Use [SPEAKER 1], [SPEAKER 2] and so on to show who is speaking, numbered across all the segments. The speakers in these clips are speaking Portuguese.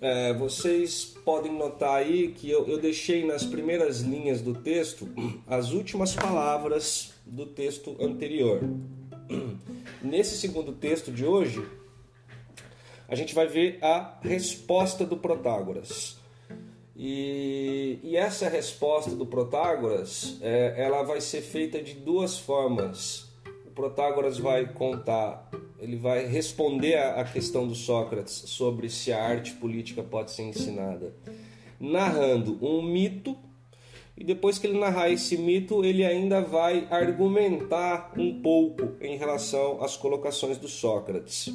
[SPEAKER 1] é, vocês podem notar aí que eu, eu deixei nas primeiras linhas do texto as últimas palavras do texto anterior. Nesse segundo texto de hoje, a gente vai ver a resposta do Protágoras. E, e essa resposta do Protágoras, é, ela vai ser feita de duas formas. O Protágoras vai contar, ele vai responder a questão do Sócrates sobre se a arte política pode ser ensinada, narrando um mito e depois que ele narrar esse mito, ele ainda vai argumentar um pouco em relação às colocações do Sócrates.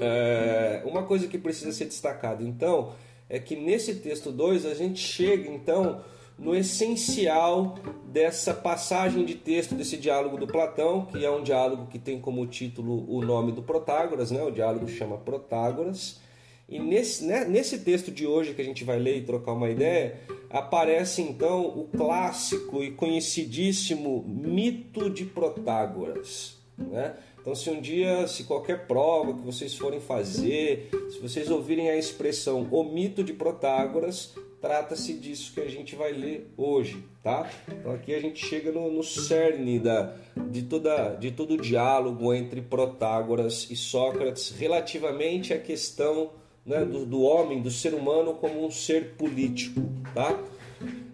[SPEAKER 1] É, uma coisa que precisa ser destacada, então, é que nesse texto 2 a gente chega, então, no essencial dessa passagem de texto, desse diálogo do Platão, que é um diálogo que tem como título o nome do Protágoras, né? o diálogo chama Protágoras. E nesse, né, nesse texto de hoje que a gente vai ler e trocar uma ideia, aparece então o clássico e conhecidíssimo mito de Protágoras. Né? Então, se um dia, se qualquer prova que vocês forem fazer, se vocês ouvirem a expressão o mito de Protágoras, trata-se disso que a gente vai ler hoje, tá? Então aqui a gente chega no, no cerne da, de, toda, de todo o diálogo entre Protágoras e Sócrates relativamente à questão né, do, do homem, do ser humano como um ser político, tá?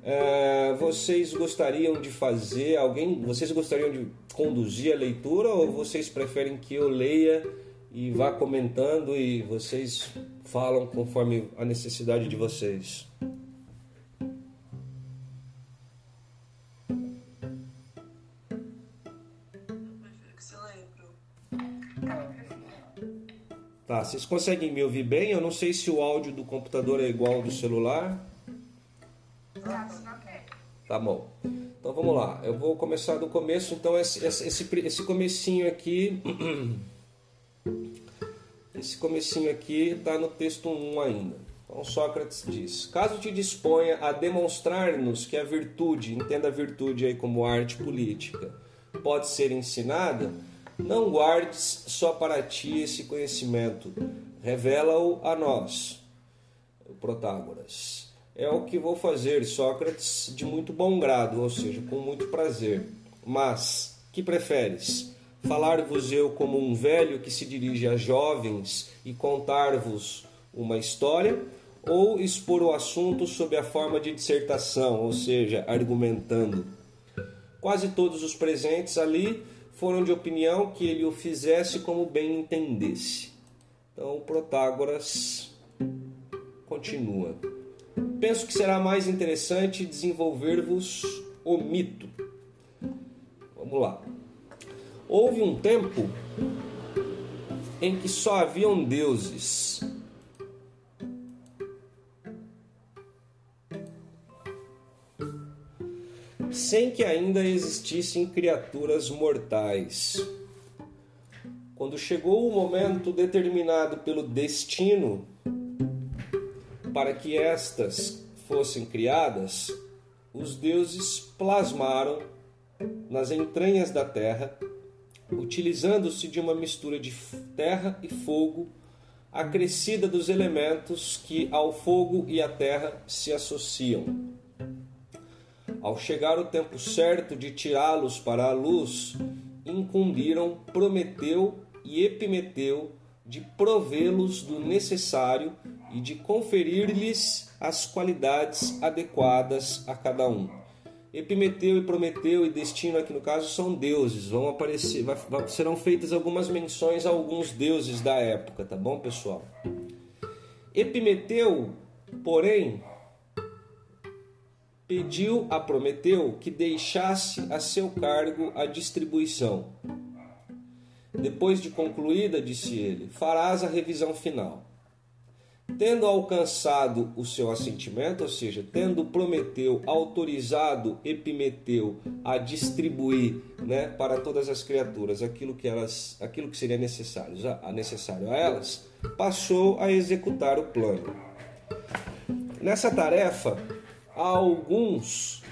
[SPEAKER 1] É, vocês gostariam de fazer alguém? Vocês gostariam de conduzir a leitura ou vocês preferem que eu leia e vá comentando e vocês falam conforme a necessidade de vocês? Tá, vocês conseguem me ouvir bem? Eu não sei se o áudio do computador é igual ao do celular. Tá bom. Então vamos lá. Eu vou começar do começo. Então esse, esse, esse comecinho aqui... Esse comecinho aqui está no texto 1 ainda. Então Sócrates diz: Caso te disponha a demonstrar-nos que a virtude, entenda a virtude aí como arte política, pode ser ensinada, não guardes só para ti esse conhecimento, revela-o a nós, Protágoras. É o que vou fazer, Sócrates, de muito bom grado, ou seja, com muito prazer. Mas, que preferes? Falar-vos eu como um velho que se dirige a jovens e contar-vos uma história? Ou expor o assunto sob a forma de dissertação, ou seja, argumentando? Quase todos os presentes ali foram de opinião que ele o fizesse como bem entendesse. Então, Protágoras continua. Penso que será mais interessante desenvolver-vos o mito. Vamos lá. Houve um tempo em que só haviam deuses. Sem que ainda existissem criaturas mortais. Quando chegou o momento determinado pelo destino para que estas fossem criadas, os deuses plasmaram nas entranhas da terra, utilizando-se de uma mistura de terra e fogo, acrescida dos elementos que ao fogo e à terra se associam. Ao chegar o tempo certo de tirá-los para a luz, incumbiram Prometeu e Epimeteu de provê-los do necessário e de conferir-lhes as qualidades adequadas a cada um. Epimeteu e Prometeu e Destino aqui no caso são deuses. Vão aparecer, vai, serão feitas algumas menções a alguns deuses da época, tá bom, pessoal? Epimeteu, porém, pediu a Prometeu que deixasse a seu cargo a distribuição. Depois de concluída, disse ele, farás a revisão final. Tendo alcançado o seu assentimento, ou seja, tendo Prometeu autorizado Epimeteu a distribuir né, para todas as criaturas aquilo que, elas, aquilo que seria necessário a, necessário a elas, passou a executar o plano. Nessa tarefa, a alguns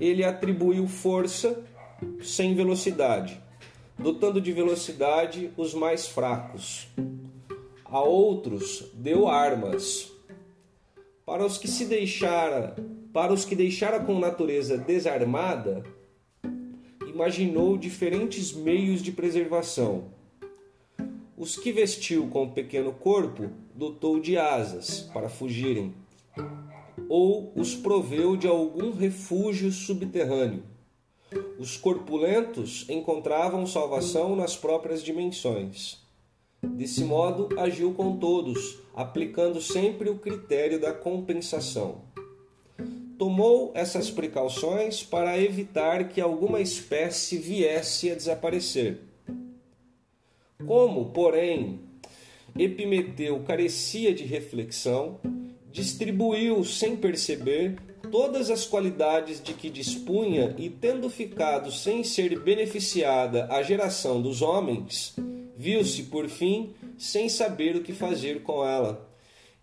[SPEAKER 1] ele atribuiu força sem velocidade, dotando de velocidade os mais fracos. A outros deu armas, Para os que se deixara, para os que deixara com natureza desarmada, imaginou diferentes meios de preservação. Os que vestiu com pequeno corpo, dotou de asas para fugirem, ou os proveu de algum refúgio subterrâneo. Os corpulentos encontravam salvação nas próprias dimensões. Desse modo, agiu com todos, aplicando sempre o critério da compensação. Tomou essas precauções para evitar que alguma espécie viesse a desaparecer. Como, porém, Epimeteu carecia de reflexão, distribuiu sem perceber todas as qualidades de que dispunha e, tendo ficado sem ser beneficiada a geração dos homens, viu-se, por fim, sem saber o que fazer com ela.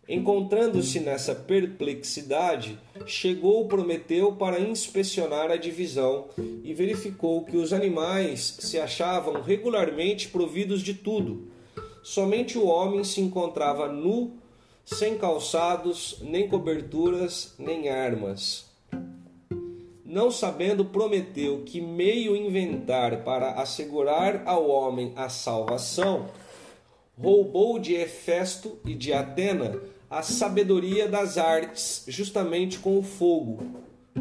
[SPEAKER 1] Encontrando-se nessa perplexidade, chegou Prometeu para inspecionar a divisão e verificou que os animais se achavam regularmente providos de tudo. Somente o homem se encontrava nu sem calçados, nem coberturas, nem armas. Não sabendo, prometeu que meio inventar para assegurar ao homem a salvação, roubou de Hefesto e de Atena a sabedoria das artes, justamente com o fogo.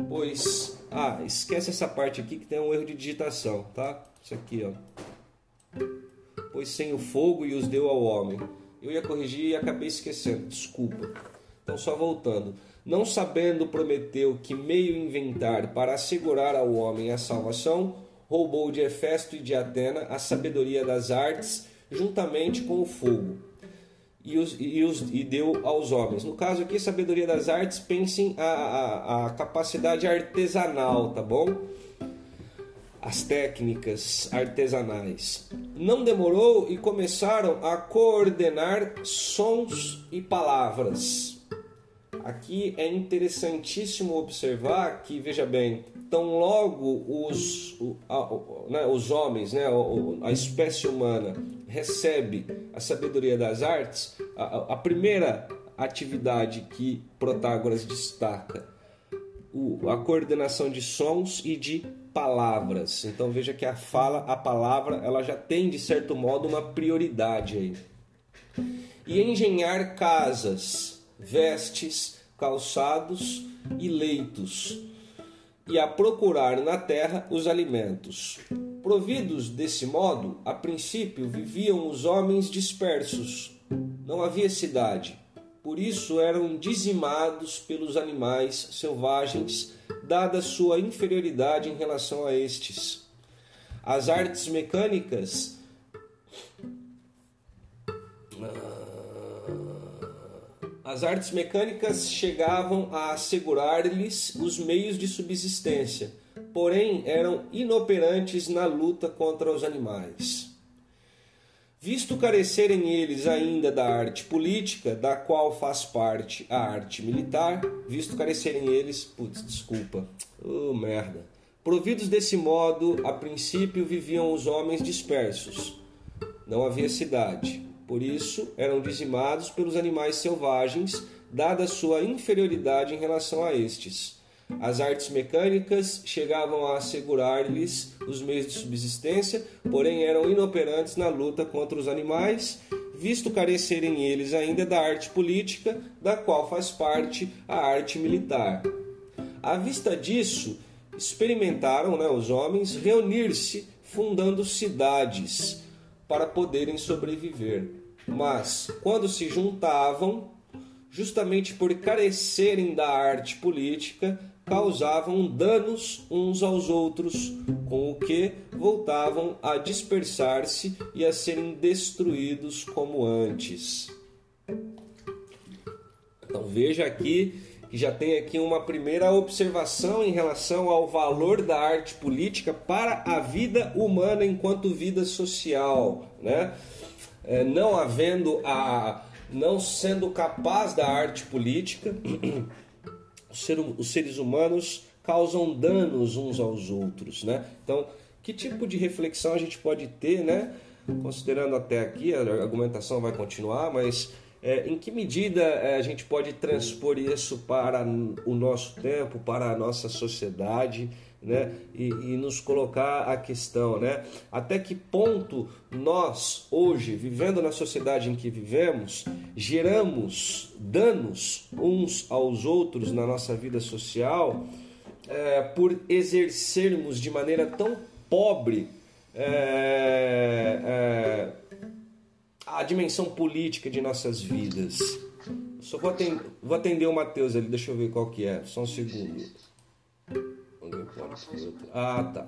[SPEAKER 1] Pois, ah, esquece essa parte aqui que tem um erro de digitação, tá? Isso aqui, ó. Pois sem o fogo e os deu ao homem eu ia corrigir e acabei esquecendo, desculpa. Então, só voltando. Não sabendo Prometeu que meio inventar para assegurar ao homem a salvação, roubou de Hefesto e de Atena a sabedoria das artes, juntamente com o fogo, e, os, e, os, e deu aos homens. No caso aqui, sabedoria das artes, pensem a, a, a capacidade artesanal, tá bom? As técnicas artesanais. Não demorou e começaram a coordenar sons e palavras. Aqui é interessantíssimo observar que, veja bem, tão logo os, né, os homens, né, a espécie humana, recebe a sabedoria das artes, a, a primeira atividade que Protágoras destaca, a coordenação de sons e de palavras. Então veja que a fala, a palavra, ela já tem de certo modo uma prioridade aí. E engenhar casas, vestes, calçados e leitos, e a procurar na terra os alimentos. Providos desse modo, a princípio viviam os homens dispersos. Não havia cidade. Por isso eram dizimados pelos animais selvagens dada sua inferioridade em relação a estes. As artes mecânicas As artes mecânicas chegavam a assegurar-lhes os meios de subsistência, porém eram inoperantes na luta contra os animais. Visto carecerem eles ainda da arte política, da qual faz parte a arte militar, visto carecerem eles, putz, desculpa, oh merda. Providos desse modo, a princípio viviam os homens dispersos. Não havia cidade. Por isso, eram dizimados pelos animais selvagens, dada sua inferioridade em relação a estes. As artes mecânicas chegavam a assegurar-lhes os meios de subsistência, porém eram inoperantes na luta contra os animais, visto carecerem eles ainda da arte política, da qual faz parte a arte militar. À vista disso, experimentaram né, os homens reunir-se fundando cidades para poderem sobreviver. Mas, quando se juntavam, justamente por carecerem da arte política, causavam danos uns aos outros, com o que voltavam a dispersar-se e a serem destruídos como antes. Então veja aqui que já tem aqui uma primeira observação em relação ao valor da arte política para a vida humana enquanto vida social, né? É, não havendo a não sendo capaz da arte política os seres humanos causam danos uns aos outros, né? Então, que tipo de reflexão a gente pode ter, né? Considerando até aqui, a argumentação vai continuar, mas É, em que medida é, a gente pode transpor isso para o nosso tempo, para a nossa sociedade? Né? E, e, nos colocar a questão, né? Até que ponto nós, hoje, vivendo na sociedade em que vivemos, geramos danos uns aos outros na nossa vida social é, por exercermos de maneira tão pobre é, é, a dimensão política de nossas vidas. Só vou atender, vou atender o Matheus ali, deixa eu ver qual que é, só um segundo. Ah, tá.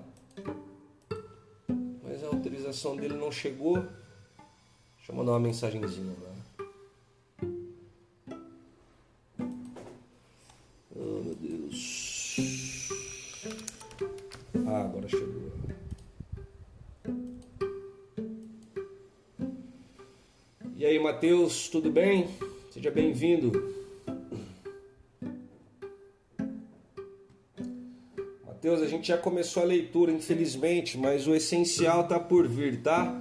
[SPEAKER 1] Mas a autorização dele não chegou. Deixa eu mandar uma mensagenzinha lá. Oh, meu Deus. Ah, agora chegou. E aí, Matheus, tudo bem? Seja bem-vindo. Gente já começou a leitura, infelizmente, mas o essencial tá por vir, tá?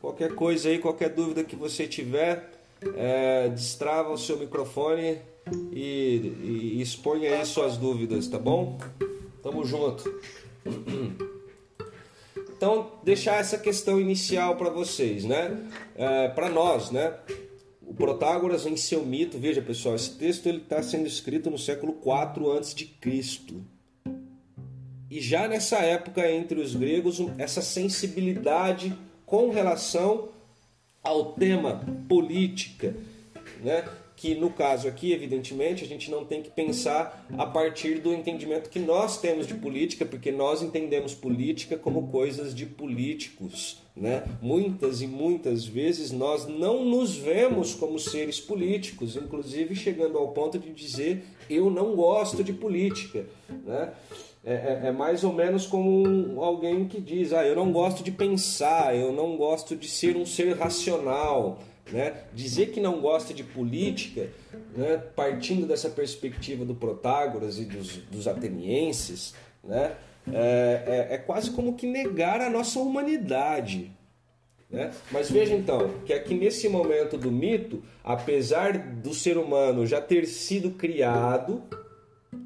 [SPEAKER 1] Qualquer coisa aí, qualquer dúvida que você tiver, é, destrava o seu microfone e, e exponha aí suas dúvidas, tá bom? Tamo junto. Então, deixar essa questão inicial para vocês, né? É, para nós, né? O Protágoras em seu mito, veja pessoal, esse texto ele está sendo escrito no século 4 antes de Cristo. E já nessa época, entre os gregos, essa sensibilidade com relação ao tema política, né? que no caso aqui, evidentemente, a gente não tem que pensar a partir do entendimento que nós temos de política, porque nós entendemos política como coisas de políticos. Né? Muitas e muitas vezes nós não nos vemos como seres políticos, inclusive chegando ao ponto de dizer eu não gosto de política. Né? É, é, é, mais ou menos como alguém que diz: ah, eu não gosto de pensar, eu não gosto de ser um ser racional. Né? Dizer que não gosta de política, né? partindo dessa perspectiva do Protágoras e dos, dos atenienses, né? É, é, é, quase como que negar a nossa humanidade. Né? Mas veja então que aqui nesse momento do mito, apesar do ser humano já ter sido criado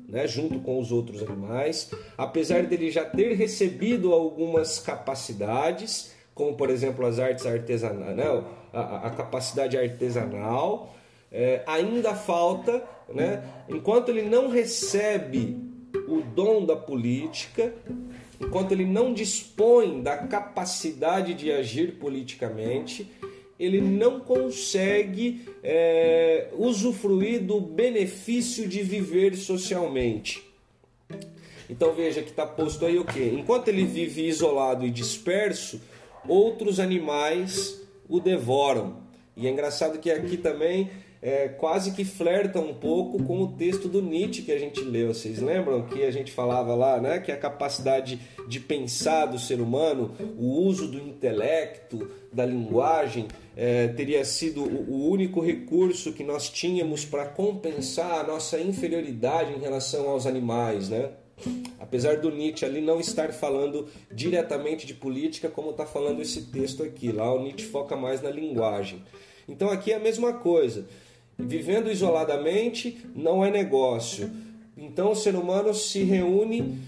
[SPEAKER 1] né, junto com os outros animais, apesar dele já ter recebido algumas capacidades, como por exemplo as artes artesanais, né, a, a, capacidade artesanal, é, ainda falta, né, enquanto ele não recebe o dom da política, enquanto ele não dispõe da capacidade de agir politicamente, ele não consegue é, usufruir do benefício de viver socialmente. Então veja que está posto aí o que? Enquanto ele vive isolado e disperso, outros animais o devoram. E é engraçado que aqui também é, quase que flerta um pouco com o texto do Nietzsche que a gente leu. Vocês lembram que a gente falava lá, né? Que a capacidade de pensar do ser humano, o uso do intelecto, da linguagem, é, teria sido o único recurso que nós tínhamos para compensar a nossa inferioridade em relação aos animais, né? Apesar do Nietzsche ali não estar falando diretamente de política, como está falando esse texto aqui, lá o Nietzsche foca mais na linguagem. Então aqui é a mesma coisa. Vivendo isoladamente não é negócio. Então o ser humano se reúne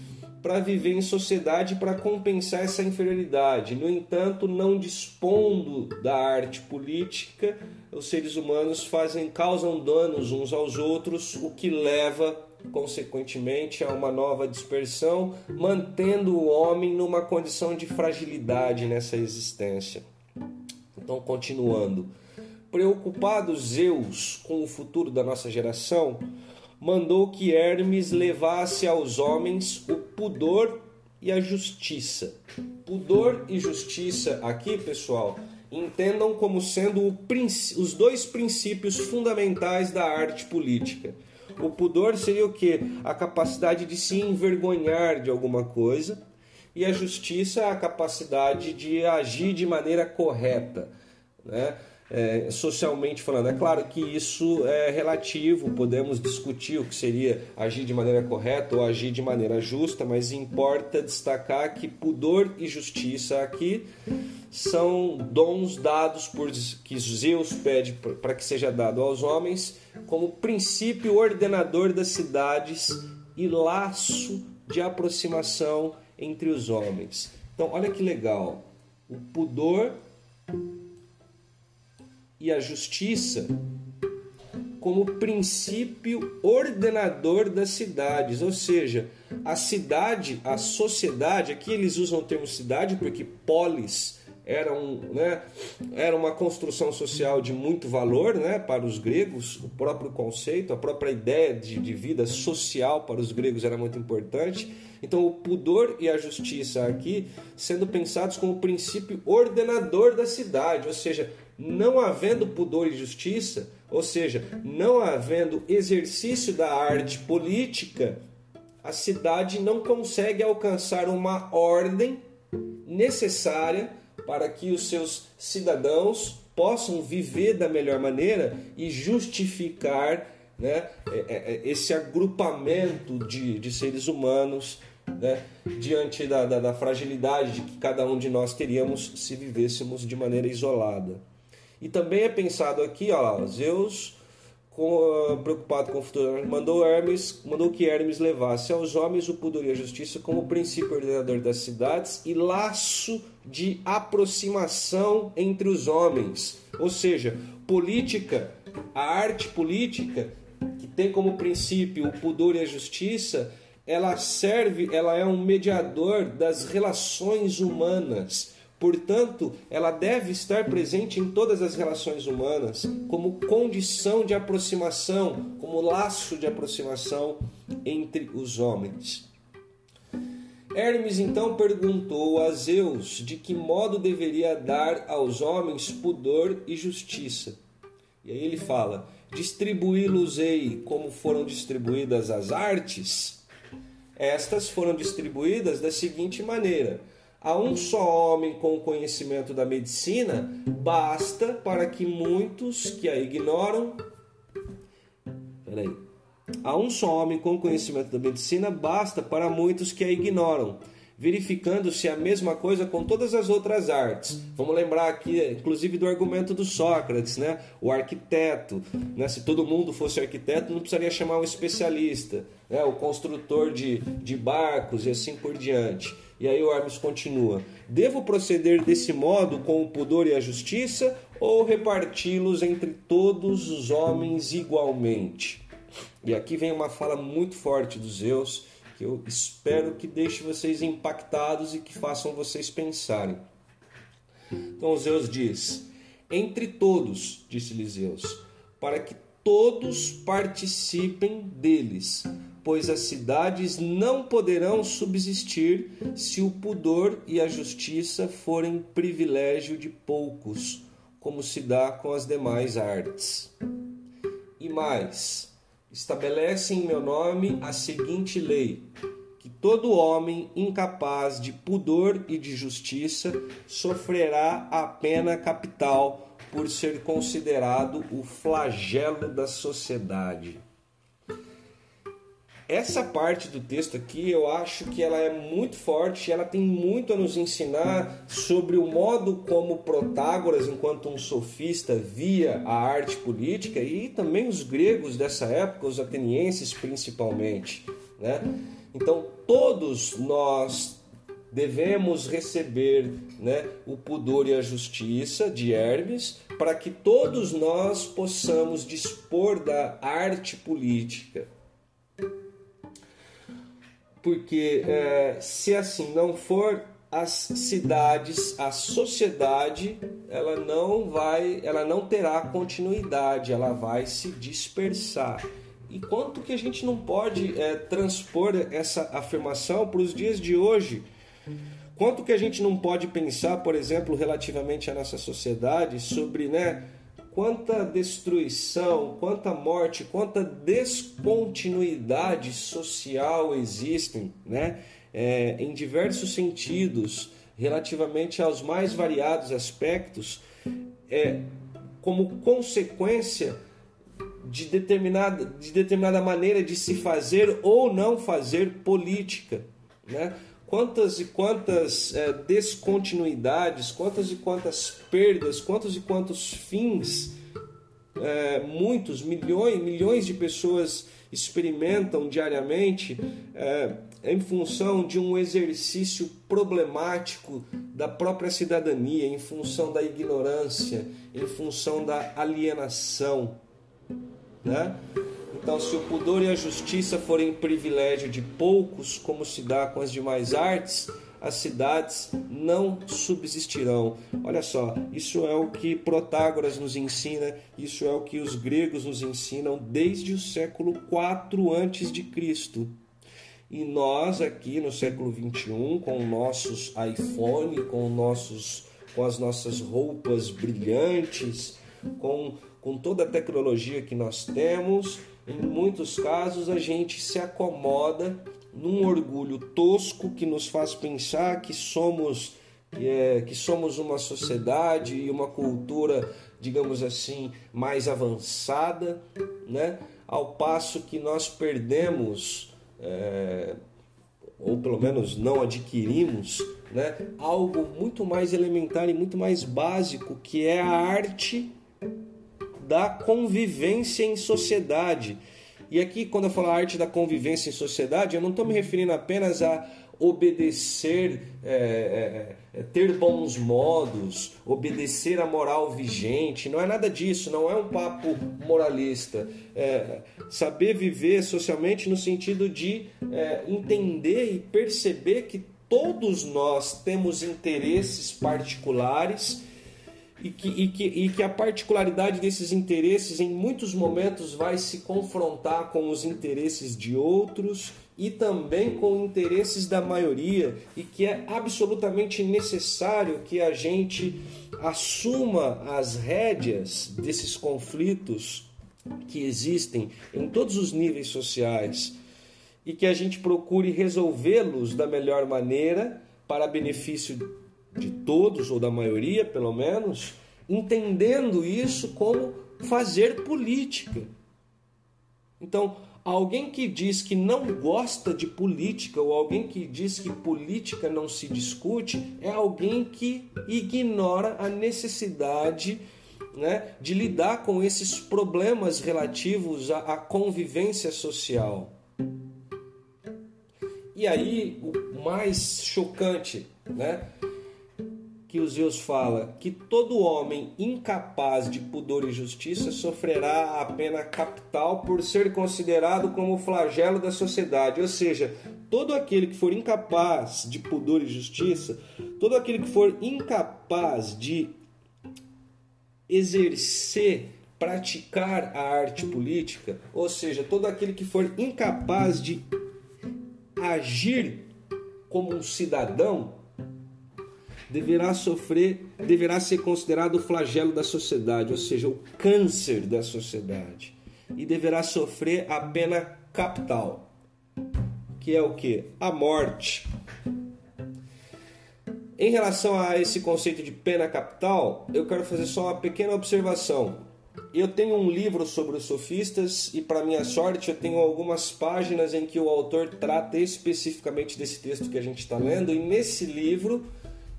[SPEAKER 1] para viver em sociedade para compensar essa inferioridade. No entanto, não dispondo da arte política, os seres humanos fazem causam danos uns aos outros, o que leva consequentemente a uma nova dispersão, mantendo o homem numa condição de fragilidade nessa existência. Então, continuando, preocupado Zeus com o futuro da nossa geração, mandou que Hermes levasse aos homens o pudor e a justiça. Pudor e justiça aqui, pessoal, entendam como sendo os dois princípios fundamentais da arte política. O pudor seria o que? A capacidade de se envergonhar de alguma coisa, e a justiça a capacidade de agir de maneira correta. Né? É, socialmente falando. É claro que isso é relativo, podemos discutir o que seria agir de maneira correta ou agir de maneira justa, mas importa destacar que pudor e justiça aqui são dons dados por que Zeus pede para que seja dado aos homens como princípio ordenador das cidades e laço de aproximação entre os homens. Então, olha que legal. O pudor e a justiça como princípio ordenador das cidades, ou seja, a cidade, a sociedade, aqui eles usam o termo cidade porque polis era, um, né, era uma construção social de muito valor né, para os gregos, o próprio conceito, a própria ideia de, de vida social para os gregos era muito importante. Então, o pudor e a justiça aqui sendo pensados como princípio ordenador da cidade, ou seja, não havendo pudor e justiça, ou seja, não havendo exercício da arte política, a cidade não consegue alcançar uma ordem necessária para que os seus cidadãos possam viver da melhor maneira e justificar né, é, é, é, esse agrupamento de, de seres humanos né, diante da, da, da fragilidade de que cada um de nós teríamos se vivêssemos de maneira isolada. E também é pensado aqui, ó, Zeus com, uh, preocupado com o futuro, mandou Hermes, mandou que Hermes levasse aos homens o pudor e a justiça como princípio ordenador das cidades e laço de aproximação entre os homens. Ou seja, política, a arte política que tem como princípio o pudor e a justiça, ela serve, ela é um mediador das relações humanas Portanto, ela deve estar presente em todas as relações humanas como condição de aproximação, como laço de aproximação entre os homens. Hermes então perguntou a Zeus de que modo deveria dar aos homens pudor e justiça. E aí ele fala: distribuí-los-ei como foram distribuídas as artes. Estas foram distribuídas da seguinte maneira: a um só homem com o conhecimento da medicina basta para que muitos que a ignoram. Peraí. A um só homem com conhecimento da medicina basta para muitos que a ignoram, verificando-se a mesma coisa com todas as outras artes. Vamos lembrar aqui, inclusive, do argumento do Sócrates, né? O arquiteto, né? Se todo mundo fosse arquiteto, não precisaria chamar um especialista, né? O construtor de, de barcos e assim por diante. E aí o Hermes continua: Devo proceder desse modo com o pudor e a justiça ou reparti-los entre todos os homens igualmente? E aqui vem uma fala muito forte dos Zeus que eu espero que deixe vocês impactados e que façam vocês pensarem. Então Zeus diz: Entre todos, disse-lhe Zeus, para que todos participem deles pois as cidades não poderão subsistir se o pudor e a justiça forem privilégio de poucos, como se dá com as demais artes. E mais, estabelece em meu nome a seguinte lei: que todo homem incapaz de pudor e de justiça sofrerá a pena capital por ser considerado o flagelo da sociedade essa parte do texto aqui eu acho que ela é muito forte, ela tem muito a nos ensinar sobre o modo como Protágoras, enquanto um sofista, via a arte política e também os gregos dessa época, os atenienses principalmente. Né? Então, todos nós devemos receber né, o pudor e a justiça de Hermes para que todos nós possamos dispor da arte política porque é, se assim não for, as cidades, a sociedade, ela não vai, ela não terá continuidade, ela vai se dispersar. E quanto que a gente não pode é, transpor essa afirmação para os dias de hoje? Quanto que a gente não pode pensar, por exemplo, relativamente à nossa sociedade, sobre né, quanta destruição, quanta morte, quanta descontinuidade social existem, né? É, em diversos sentidos, relativamente aos mais variados aspectos, é, como consequência de determinada, de determinada maneira de se fazer ou não fazer política. Né? Quantas e quantas é, descontinuidades, quantas e quantas perdas, quantos e quantos fins, é, muitos, milhões, milhões de pessoas experimentam diariamente é, em função de um exercício problemático da própria cidadania, em função da ignorância, em função da alienação. Né? Então, se o pudor e a justiça forem privilégio de poucos, como se dá com as demais artes, as cidades não subsistirão. Olha só, isso é o que Protágoras nos ensina, isso é o que os gregos nos ensinam desde o século 4 antes de Cristo. E nós aqui no século 21, com nossos iPhone, com nossos com as nossas roupas brilhantes, com, com toda a tecnologia que nós temos, em muitos casos a gente se acomoda num orgulho tosco que nos faz pensar que somos é, que somos uma sociedade e uma cultura, digamos assim, mais avançada, né? Ao passo que nós perdemos, é, ou pelo menos não adquirimos, né? Algo muito mais elementar e muito mais básico, que é a arte da convivência em sociedade e aqui, quando eu falo arte da convivência em sociedade, eu não estou me referindo apenas a obedecer, é, é, é, ter bons modos, obedecer a moral vigente. Não é nada disso, não é um papo moralista. É, saber viver socialmente no sentido de é, entender e perceber que todos nós temos interesses particulares e que, e, que, e que a particularidade desses interesses em muitos momentos vai se confrontar com os interesses de outros e também com interesses da maioria. E que é absolutamente necessário que a gente assuma as rédeas desses conflitos que existem em todos os níveis sociais. E que a gente procure resolvê-los da melhor maneira para benefício de todos, ou da maioria pelo menos, entendendo isso como fazer política. Então, alguém que diz que não gosta de política, ou alguém que diz que política não se discute, é alguém que ignora a necessidade né, de lidar com esses problemas relativos à, à convivência social. E aí, o mais chocante, né? Que os Zeus fala que todo homem incapaz de pudor e justiça sofrerá a pena capital por ser considerado como flagelo da sociedade. Ou seja, todo aquele que for incapaz de pudor e justiça, todo aquele que for incapaz de exercer, praticar a arte política, ou seja, todo aquele que for incapaz de agir como um cidadão, deverá sofrer, deverá ser considerado o flagelo da sociedade, ou seja, o câncer da sociedade, e deverá sofrer a pena capital, que é o que? A morte. Em relação a esse conceito de pena capital, eu quero fazer só uma pequena observação. Eu tenho um livro sobre os sofistas e, para minha sorte, eu tenho algumas páginas em que o autor trata especificamente desse texto que a gente está lendo, e nesse livro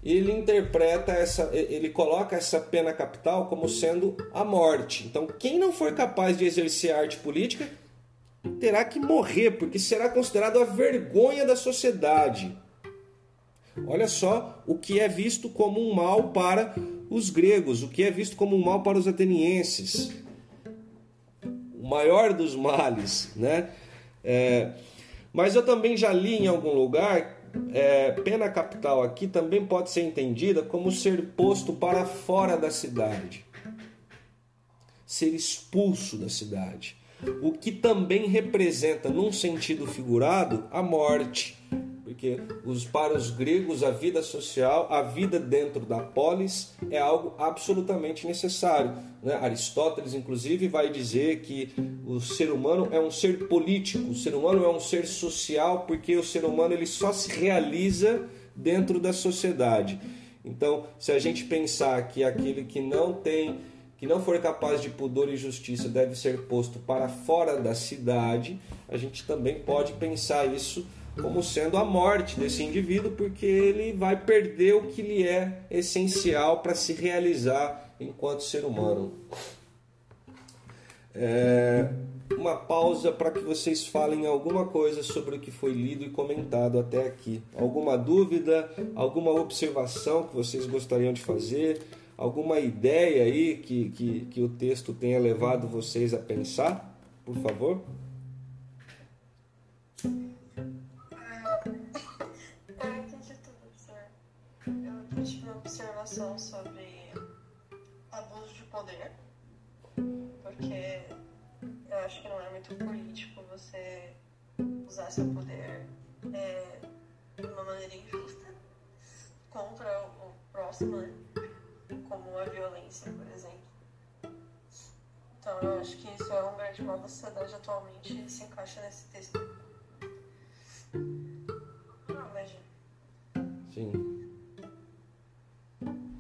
[SPEAKER 1] ele interpreta essa, ele coloca essa pena capital como sendo a morte. Então, quem não for capaz de exercer arte política terá que morrer, porque será considerado a vergonha da sociedade. Olha só o que é visto como um mal para os gregos, o que é visto como um mal para os atenienses. O maior dos males, né? É, mas eu também já li em algum lugar é, pena capital aqui também pode ser entendida como ser posto para fora da cidade, ser expulso da cidade, o que também representa, num sentido figurado, a morte porque os, para os gregos a vida social, a vida dentro da polis é algo absolutamente necessário. Né? Aristóteles, inclusive, vai dizer que o ser humano é um ser político, o ser humano é um ser social, porque o ser humano ele só se realiza dentro da sociedade. Então, se a gente pensar que aquele que não tem que não for capaz de pudor e justiça deve ser posto para fora da cidade, a gente também pode pensar isso como sendo a morte desse indivíduo, porque ele vai perder o que lhe é essencial para se realizar enquanto ser humano. É, uma pausa para que vocês falem alguma coisa sobre o que foi lido e comentado até aqui. Alguma dúvida, alguma observação que vocês gostariam de fazer, alguma ideia aí que, que, que o texto tenha levado vocês a pensar, por favor?
[SPEAKER 2] Poder, porque eu acho que não é muito político você usar seu poder é, de uma maneira injusta contra o próximo, né? como a violência, por exemplo. Então eu acho que isso é um grande mal da sociedade atualmente e se encaixa nesse texto. Não, imagina.
[SPEAKER 1] Sim.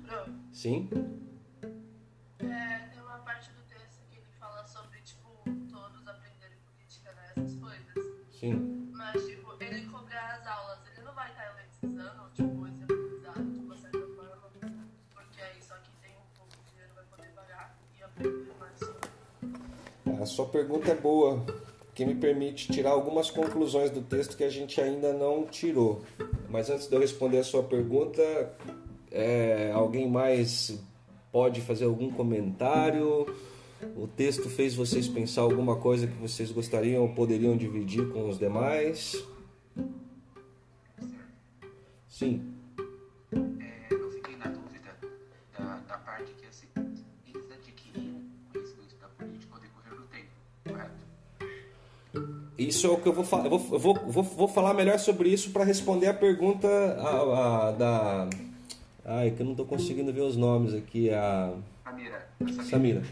[SPEAKER 2] Pronto.
[SPEAKER 1] Sim?
[SPEAKER 3] Essas coisas.
[SPEAKER 1] Sim.
[SPEAKER 3] Mas, tipo, ele cobrar as aulas, ele não vai estar elitizando, tipo, exemplificado de uma certa forma. Porque aí só quem tem um pouco de dinheiro vai poder pagar e aprender mais sobre.
[SPEAKER 1] A sua pergunta é boa, que me permite tirar algumas conclusões do texto que a gente ainda não tirou. Mas antes de eu responder a sua pergunta, é, alguém mais pode fazer algum comentário? O texto fez vocês pensar alguma coisa que vocês gostariam ou poderiam dividir com os demais? Sim. Isso é o que eu vou falar. Eu vou, vou, vou, vou falar melhor sobre isso para responder a pergunta a, a- da. Ai, que eu não estou conseguindo ver os nomes aqui. A
[SPEAKER 4] Samira, essa
[SPEAKER 1] Samira.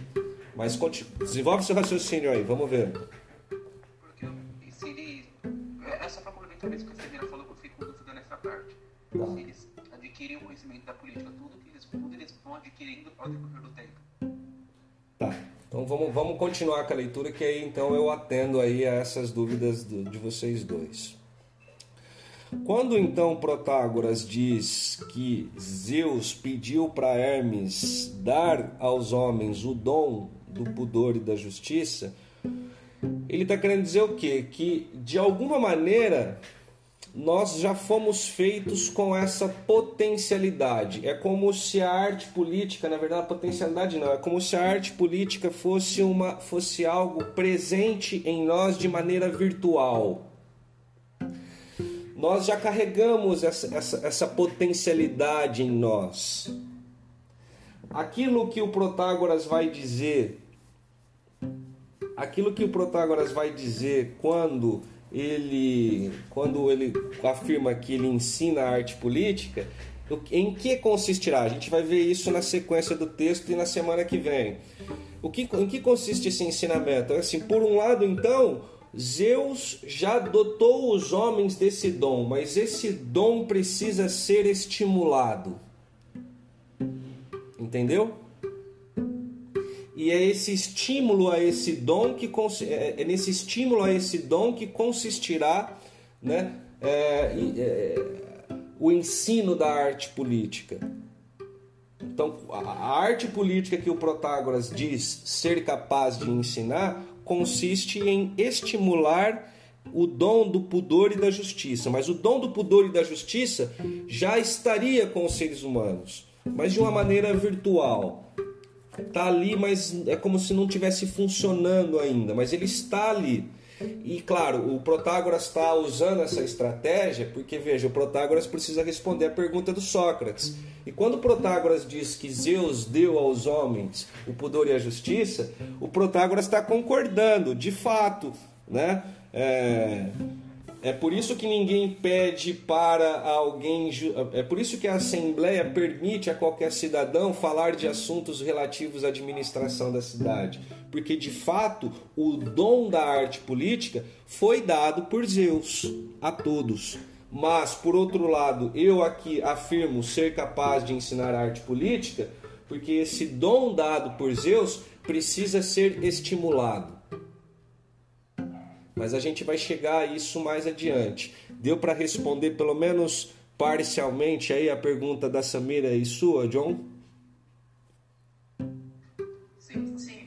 [SPEAKER 1] Mas conti- desenvolve seu raciocínio aí, vamos ver.
[SPEAKER 4] Porque eu inseri. É só pra complementar mesmo que a Samira falou que eu fico dúvida nessa parte.
[SPEAKER 1] Tá.
[SPEAKER 4] Se eles adquirem o conhecimento da política, tudo que eles, tudo eles vão adquirindo ao decorrer do tempo.
[SPEAKER 1] Tá. Então vamos, vamos continuar com a leitura, que aí então eu atendo aí a essas dúvidas do- de vocês dois. Quando então Protágoras diz que Zeus pediu para Hermes dar aos homens o dom do pudor e da justiça, ele está querendo dizer o quê? Que de alguma maneira nós já fomos feitos com essa potencialidade. É como se a arte política, na verdade, potencialidade não, é como se a arte política fosse uma fosse algo presente em nós de maneira virtual. Nós já carregamos essa, essa, essa potencialidade em nós. Aquilo que o Protágoras vai dizer, aquilo que o Protágoras vai dizer quando ele, quando ele afirma que ele ensina a arte política, em que consistirá? A gente vai ver isso na sequência do texto e na semana que vem. O que, em que consiste esse ensinamento? É Assim, por um lado, então, Zeus já dotou os homens desse dom, mas esse dom precisa ser estimulado. Entendeu? E é esse estímulo a esse dom que é é nesse estímulo a esse dom que consistirá, né, é, é, o ensino da arte política. Então, a arte política que o Protágoras diz ser capaz de ensinar consiste em estimular o dom do pudor e da justiça. Mas o dom do pudor e da justiça já estaria com os seres humanos, mas de uma maneira virtual. Está ali, mas é como se não tivesse funcionando ainda, mas ele está ali. E claro, o Protágoras está usando essa estratégia porque, veja, o Protágoras precisa responder a pergunta do Sócrates. E quando o Protágoras diz que Zeus deu aos homens o pudor e a justiça, o Protágoras está concordando, de fato, né? É, é por isso que ninguém pede para alguém. É por isso que a Assembleia permite a qualquer cidadão falar de assuntos relativos à administração da cidade. Porque, de fato, o dom da arte política foi dado por Zeus a todos. Mas, por outro lado, eu aqui afirmo ser capaz de ensinar arte política porque esse dom dado por Zeus precisa ser estimulado. Mas a gente vai chegar a isso mais adiante. Deu para responder pelo menos parcialmente aí a pergunta da Samira e sua, John?
[SPEAKER 4] Sim,
[SPEAKER 2] Sim.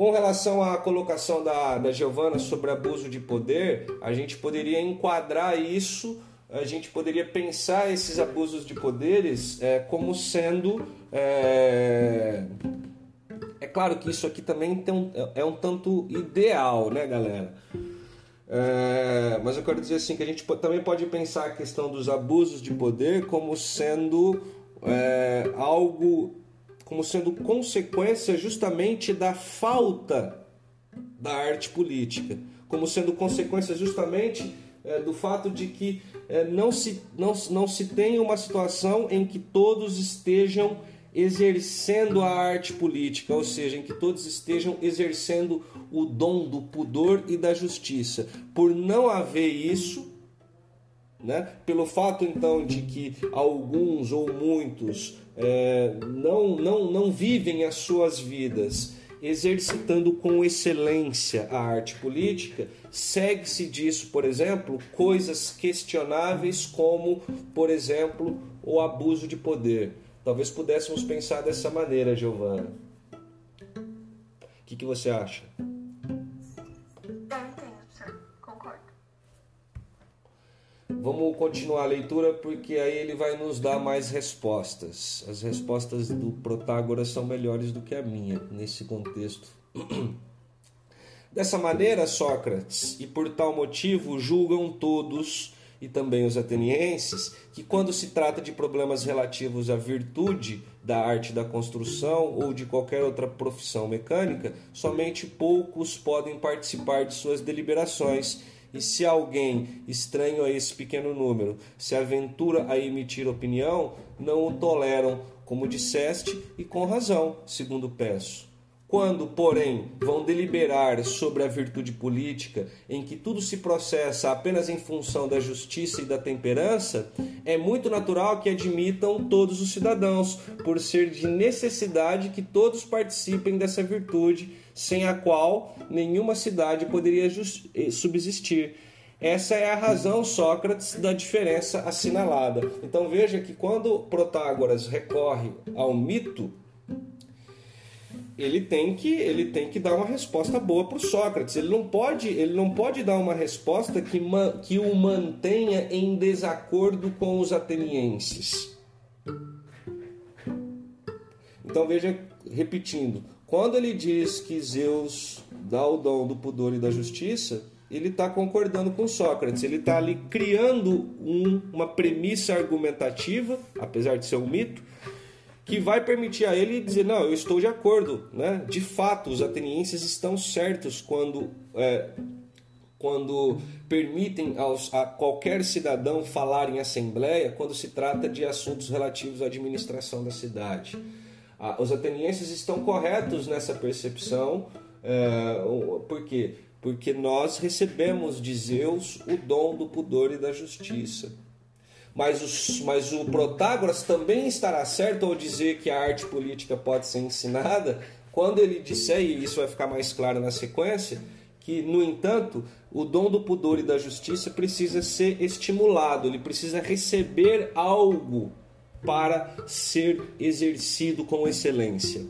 [SPEAKER 1] Com relação à colocação da, da Giovana sobre abuso de poder, a gente poderia enquadrar isso, a gente poderia pensar esses abusos de poderes é, como sendo. É, é claro que isso aqui também um, é um tanto ideal, né, galera? É, mas eu quero dizer assim que a gente também pode pensar a questão dos abusos de poder como sendo é, algo, como sendo consequência justamente da falta da arte política, como sendo consequência justamente é, do fato de que é, não, se, não, não se tem uma situação em que todos estejam exercendo a arte política, ou seja, em que todos estejam exercendo o dom do pudor e da justiça. Por não haver isso, né? Pelo fato então de que alguns ou muitos é, não, não, não vivem as suas vidas exercitando com excelência a arte política, segue-se disso, por exemplo, coisas questionáveis como, por exemplo, o abuso de poder. Talvez pudéssemos pensar dessa maneira, Giovana. O que, que você acha? Vamos continuar a leitura porque aí ele vai nos dar mais respostas. As respostas do Protágoras são melhores do que a minha nesse contexto. Dessa maneira, Sócrates, e por tal motivo julgam todos, e também os atenienses, que quando se trata de problemas relativos à virtude da arte da construção ou de qualquer outra profissão mecânica, somente poucos podem participar de suas deliberações e se alguém, estranho a esse pequeno número, se aventura a emitir opinião, não o toleram, como disseste, e com razão, segundo peço. Quando, porém, vão deliberar sobre a virtude política, em que tudo se processa apenas em função da justiça e da temperança, é muito natural que admitam todos os cidadãos, por ser de necessidade que todos participem dessa virtude, sem a qual nenhuma cidade poderia subsistir. Essa é a razão, Sócrates, da diferença assinalada. Então veja que quando Protágoras recorre ao mito, ele tem que ele tem que dar uma resposta boa para o Sócrates. Ele não pode ele não pode dar uma resposta que, que o mantenha em desacordo com os atenienses. Então veja, repetindo, quando ele diz que Zeus dá o dom do pudor e da justiça, ele está concordando com Sócrates. Ele está ali criando um, uma premissa argumentativa, apesar de ser um mito, que vai permitir a ele dizer não, eu estou de acordo, né? De fato, os atenienses estão certos quando é, quando permitem aos, a qualquer cidadão falar em assembleia quando se trata de assuntos relativos à administração da cidade. Ah, os atenienses estão corretos nessa percepção, é, por quê? Porque nós recebemos de Zeus o dom do pudor e da justiça. Mas, os, mas o Protágoras também estará certo ao dizer que a arte política pode ser ensinada, quando ele disser, e isso vai ficar mais claro na sequência, que, no entanto, o dom do pudor e da justiça precisa ser estimulado, ele precisa receber algo para ser exercido com excelência.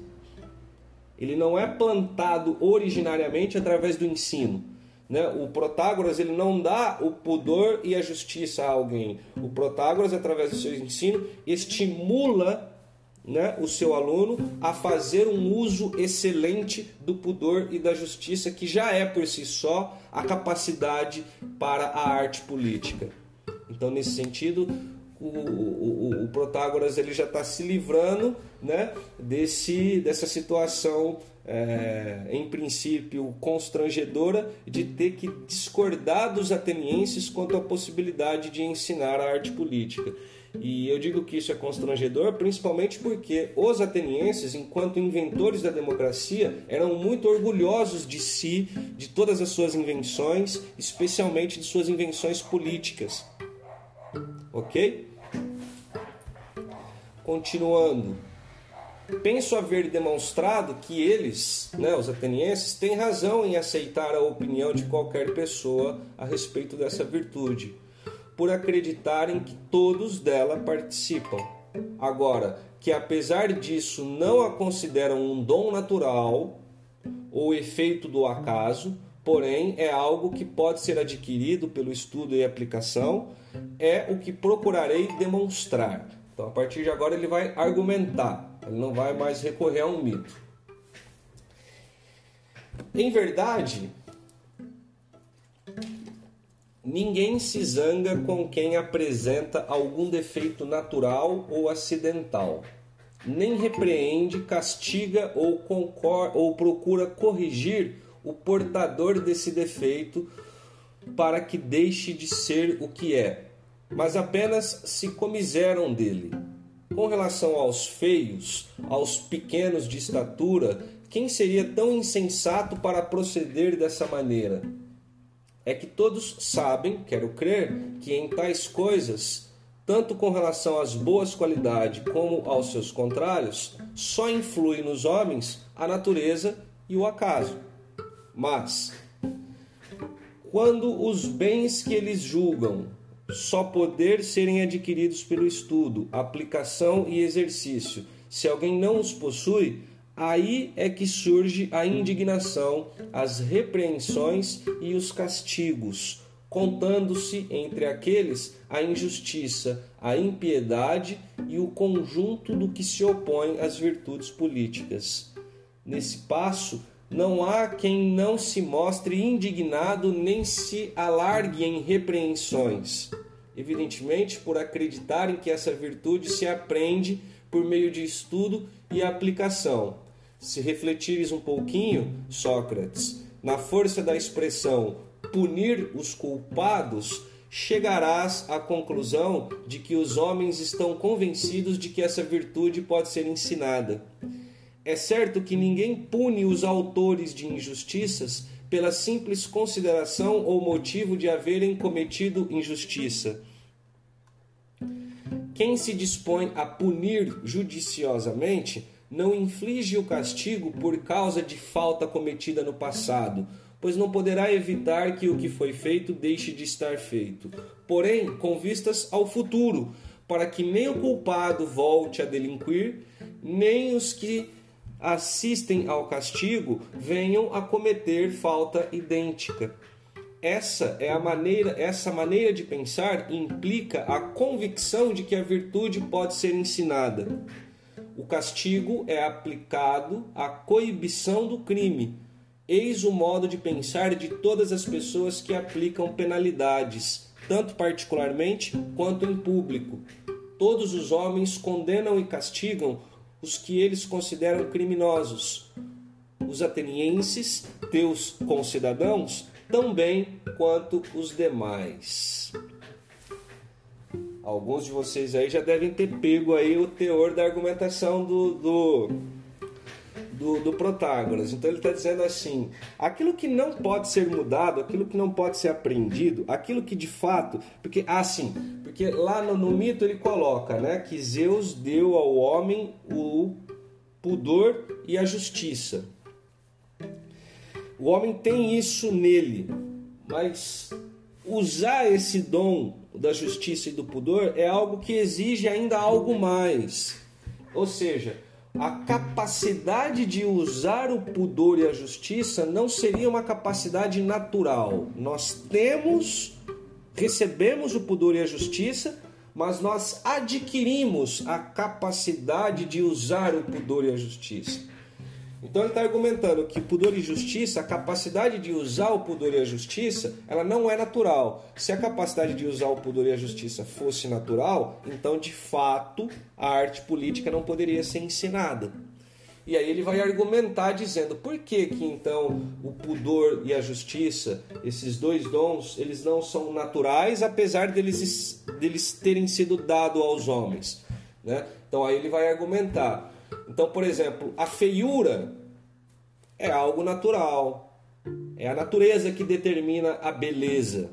[SPEAKER 1] Ele não é plantado originariamente através do ensino. Né? O Protágoras ele não dá o pudor e a justiça a alguém. O Protágoras, através do seu ensino, estimula né, o seu aluno a fazer um uso excelente do pudor e da justiça, que já é por si só a capacidade para a arte política. Então, nesse sentido, o, o, o Protágoras ele já está se livrando né, desse, dessa situação é, em princípio constrangedora de ter que discordar dos atenienses quanto à possibilidade de ensinar a arte política. E eu digo que isso é constrangedor principalmente porque os atenienses, enquanto inventores da democracia, eram muito orgulhosos de si, de todas as suas invenções, especialmente de suas invenções políticas. Ok? Continuando. Penso haver demonstrado que eles, né, os atenienses, têm razão em aceitar a opinião de qualquer pessoa a respeito dessa virtude, por acreditarem que todos dela participam. Agora, que apesar disso não a consideram um dom natural ou efeito do acaso, porém é algo que pode ser adquirido pelo estudo e aplicação, é o que procurarei demonstrar. Então, a partir de agora, ele vai argumentar, ele não vai mais recorrer a um mito. Em verdade, ninguém se zanga com quem apresenta algum defeito natural ou acidental, nem repreende, castiga ou, ou procura corrigir o portador desse defeito para que deixe de ser o que é, mas apenas se comiseram dele. Com relação aos feios, aos pequenos de estatura, quem seria tão insensato para proceder dessa maneira? É que todos sabem, quero crer, que em tais coisas, tanto com relação às boas qualidades como aos seus contrários, só influi nos homens a natureza e o acaso. Mas, quando os bens que eles julgam só poder serem adquiridos pelo estudo, aplicação e exercício, se alguém não os possui, aí é que surge a indignação, as repreensões e os castigos, contando-se entre aqueles a injustiça, a impiedade e o conjunto do que se opõe às virtudes políticas. Nesse passo, não há quem não se mostre indignado nem se alargue em repreensões. Evidentemente, por acreditarem que essa virtude se aprende por meio de estudo e aplicação. Se refletires um pouquinho, Sócrates, na força da expressão punir os culpados, chegarás à conclusão de que os homens estão convencidos de que essa virtude pode ser ensinada. É certo que ninguém pune os autores de injustiças pela simples consideração ou motivo de haverem cometido injustiça. Quem se dispõe a punir judiciosamente não inflige o castigo por causa de falta cometida no passado, pois não poderá evitar que o que foi feito deixe de estar feito. Porém, com vistas ao futuro, para que nem o culpado volte a delinquir, nem os que assistem ao castigo venham a cometer falta idêntica. Essa é a maneira, essa maneira de pensar implica a convicção de que a virtude pode ser ensinada. O castigo é aplicado à coibição do crime. Eis o modo de pensar de todas as pessoas que aplicam penalidades, tanto particularmente quanto em público. Todos os homens condenam e castigam os que eles consideram criminosos. Os atenienses, teus concidadãos, tão bem quanto os demais. Alguns de vocês aí já devem ter pego aí o teor da argumentação do, do, do, do Protágoras. Então ele está dizendo assim: aquilo que não pode ser mudado, aquilo que não pode ser aprendido, aquilo que de fato. Porque, assim, porque lá no, no mito ele coloca né, que Zeus deu ao homem o pudor e a justiça. O homem tem isso nele, mas usar esse dom da justiça e do pudor é algo que exige ainda algo mais. Ou seja, a capacidade de usar o pudor e a justiça não seria uma capacidade natural. Nós temos, recebemos o pudor e a justiça, mas nós adquirimos a capacidade de usar o pudor e a justiça. Então ele está argumentando que pudor e justiça, a capacidade de usar o pudor e a justiça, ela não é natural. Se a capacidade de usar o pudor e a justiça fosse natural, então de fato a arte política não poderia ser ensinada. E aí ele vai argumentar dizendo por que que então o pudor e a justiça, esses dois dons, eles não são naturais, apesar deles, deles terem sido dados aos homens. Né? Então aí ele vai argumentar então, por exemplo, a feiura é algo natural. É a natureza que determina a beleza.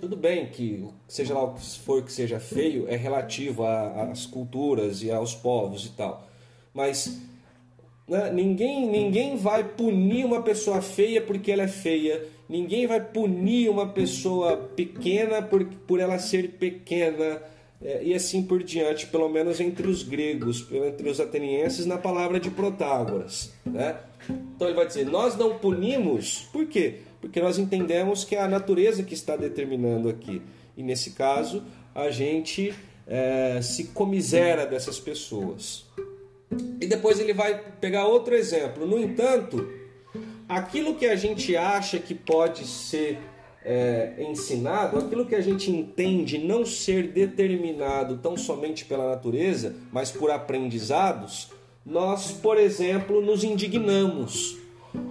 [SPEAKER 1] Tudo bem que, seja lá o que for que seja feio, é relativo às culturas e aos povos e tal. mas né, ninguém, ninguém vai punir uma pessoa feia porque ela é feia, ninguém vai punir uma pessoa pequena por, por ela ser pequena. É, e assim por diante, pelo menos entre os gregos, entre os atenienses, na palavra de Protágoras. Né? Então ele vai dizer: Nós não punimos, por quê? Porque nós entendemos que é a natureza que está determinando aqui. E nesse caso, a gente é, se comisera dessas pessoas. E depois ele vai pegar outro exemplo. No entanto, aquilo que a gente acha que pode ser é, ensinado, aquilo que a gente entende não ser determinado tão somente pela natureza, mas por aprendizados, nós, por exemplo, nos indignamos,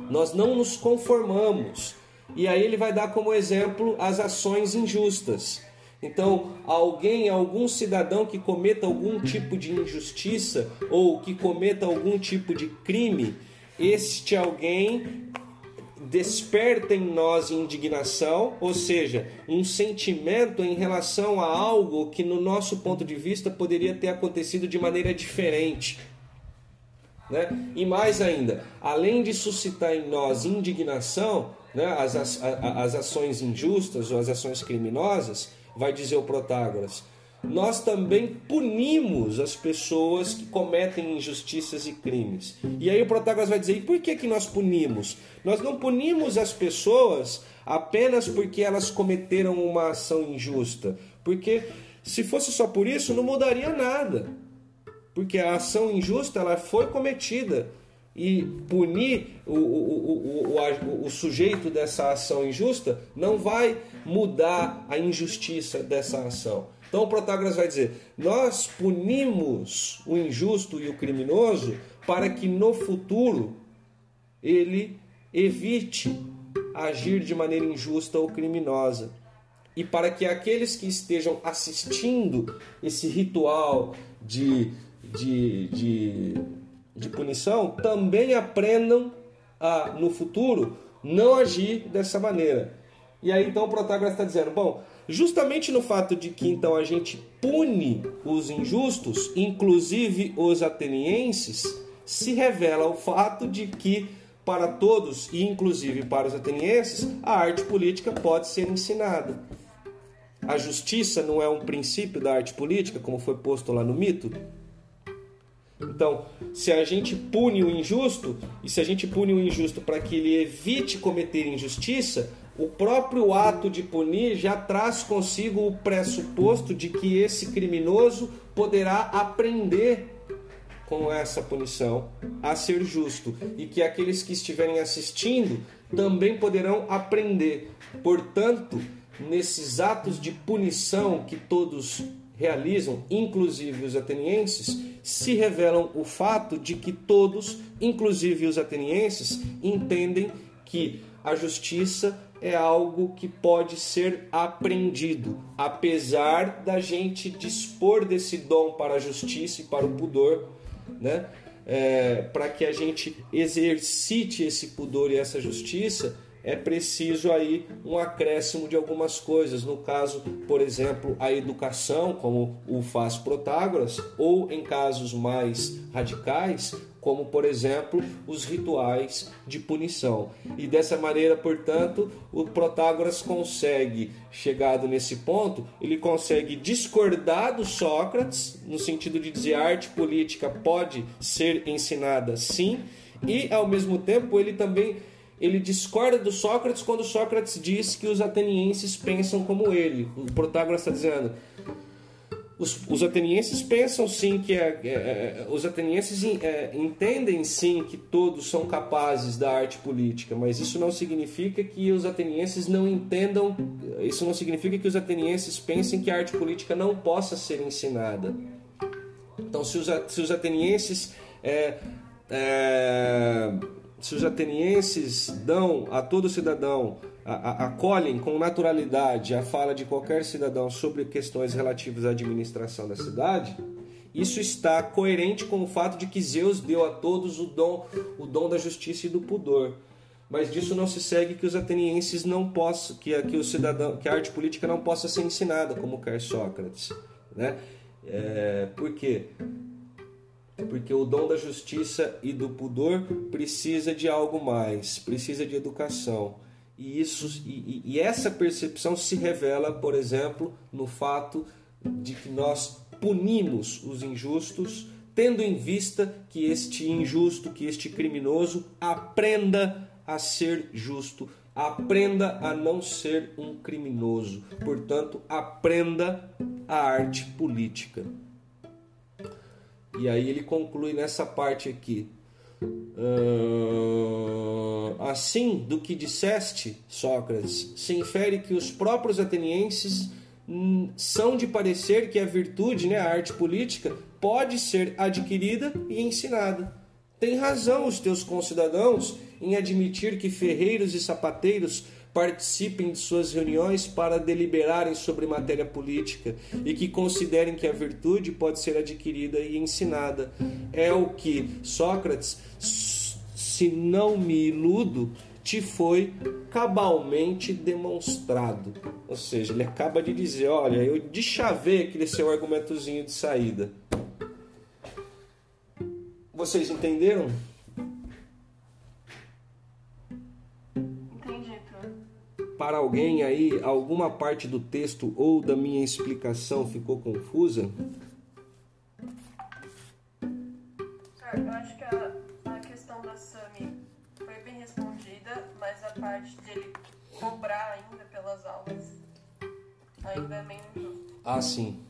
[SPEAKER 1] nós não nos conformamos. E aí ele vai dar como exemplo as ações injustas. Então, alguém, algum cidadão que cometa algum tipo de injustiça ou que cometa algum tipo de crime, este alguém desperta em nós indignação, ou seja, um sentimento em relação a algo que, no nosso ponto de vista, poderia ter acontecido de maneira diferente. Né? E mais ainda, além de suscitar em nós indignação, né, as, as, as ações injustas ou as ações criminosas, vai dizer o Protágoras, nós também punimos as pessoas que cometem injustiças e crimes. E aí o Protágoras vai dizer: e por que, que nós punimos? Nós não punimos as pessoas apenas porque elas cometeram uma ação injusta. Porque se fosse só por isso, não mudaria nada. Porque a ação injusta ela foi cometida. E punir o, o, o, o, sujeito dessa ação injusta não vai mudar a injustiça dessa ação. Então o Protágoras vai dizer: nós punimos o injusto e o criminoso para que no futuro ele evite agir de maneira injusta ou criminosa. E para que aqueles que estejam assistindo esse ritual de, de, de, de punição também aprendam a, no futuro, não agir dessa maneira. E aí então o Protágoras está dizendo: bom, Justamente no fato de que então a gente pune os injustos, inclusive os atenienses, se revela o fato de que para todos e inclusive para os atenienses, a arte política pode ser ensinada. A justiça não é um princípio da arte política, como foi posto lá no mito? Então, se a gente pune o injusto, e se a gente pune o injusto para que ele evite cometer injustiça, o próprio ato de punir já traz consigo o pressuposto de que esse criminoso poderá aprender com essa punição a ser justo e que aqueles que estiverem assistindo também poderão aprender. Portanto, nesses atos de punição que todos realizam, inclusive os atenienses, se revelam o fato de que todos, inclusive os atenienses, entendem que a justiça é algo que pode ser aprendido, apesar da gente dispor desse dom para a justiça e para o pudor, né? É, para que a gente exercite esse pudor e essa justiça, é preciso aí um acréscimo de algumas coisas. No caso, por exemplo, a educação, como o faz Protágoras, ou em casos mais radicais, como por exemplo os rituais de punição. E dessa maneira, portanto, o Protágoras consegue, chegado nesse ponto, ele consegue discordar do Sócrates, no sentido de dizer a arte política pode ser ensinada sim, e ao mesmo tempo ele também ele discorda do Sócrates quando Sócrates diz que os atenienses pensam como ele. O Protágoras está dizendo: os, os atenienses pensam sim que é, é, é os atenienses é, entendem sim que todos são capazes da arte política, mas isso não significa que os atenienses não entendam, isso não significa que os atenienses pensem que a arte política não possa ser ensinada. Então, se os, se os atenienses é, é, se os atenienses dão a todo cidadão acolhem com naturalidade a fala de qualquer cidadão sobre questões relativas à administração da cidade, isso está coerente com o fato de que Zeus deu a todos o dom, o dom da justiça e do pudor. Mas disso não se segue que os atenienses não possam, que, que o cidadão, que a arte política não possa ser ensinada, como quer Sócrates, né? É, por quê? Porque o dom da justiça e do pudor precisa de algo mais, precisa de educação. E, isso, e, e essa percepção se revela, por exemplo, no fato de que nós punimos os injustos, tendo em vista que este injusto, que este criminoso aprenda a ser justo, aprenda a não ser um criminoso, portanto, aprenda a arte política. E aí ele conclui nessa parte aqui. Assim, do que disseste, Sócrates, se infere que os próprios atenienses hum, são de parecer que a virtude, né, a arte política, pode ser adquirida e ensinada. Tem razão os teus concidadãos em admitir que ferreiros e sapateiros participem de suas reuniões para deliberarem sobre matéria política e que considerem que a virtude pode ser adquirida e ensinada. É o que Sócrates, se não me iludo, te foi cabalmente demonstrado. Ou seja, ele acaba de dizer: olha, eu deschavei aquele seu argumentozinho de saída. Vocês entenderam? Para alguém aí alguma parte do texto ou da minha explicação ficou confusa?
[SPEAKER 2] eu acho que a, a questão da Sami foi bem respondida, mas a parte dele cobrar ainda pelas aulas ainda é meio.
[SPEAKER 1] Ah, sim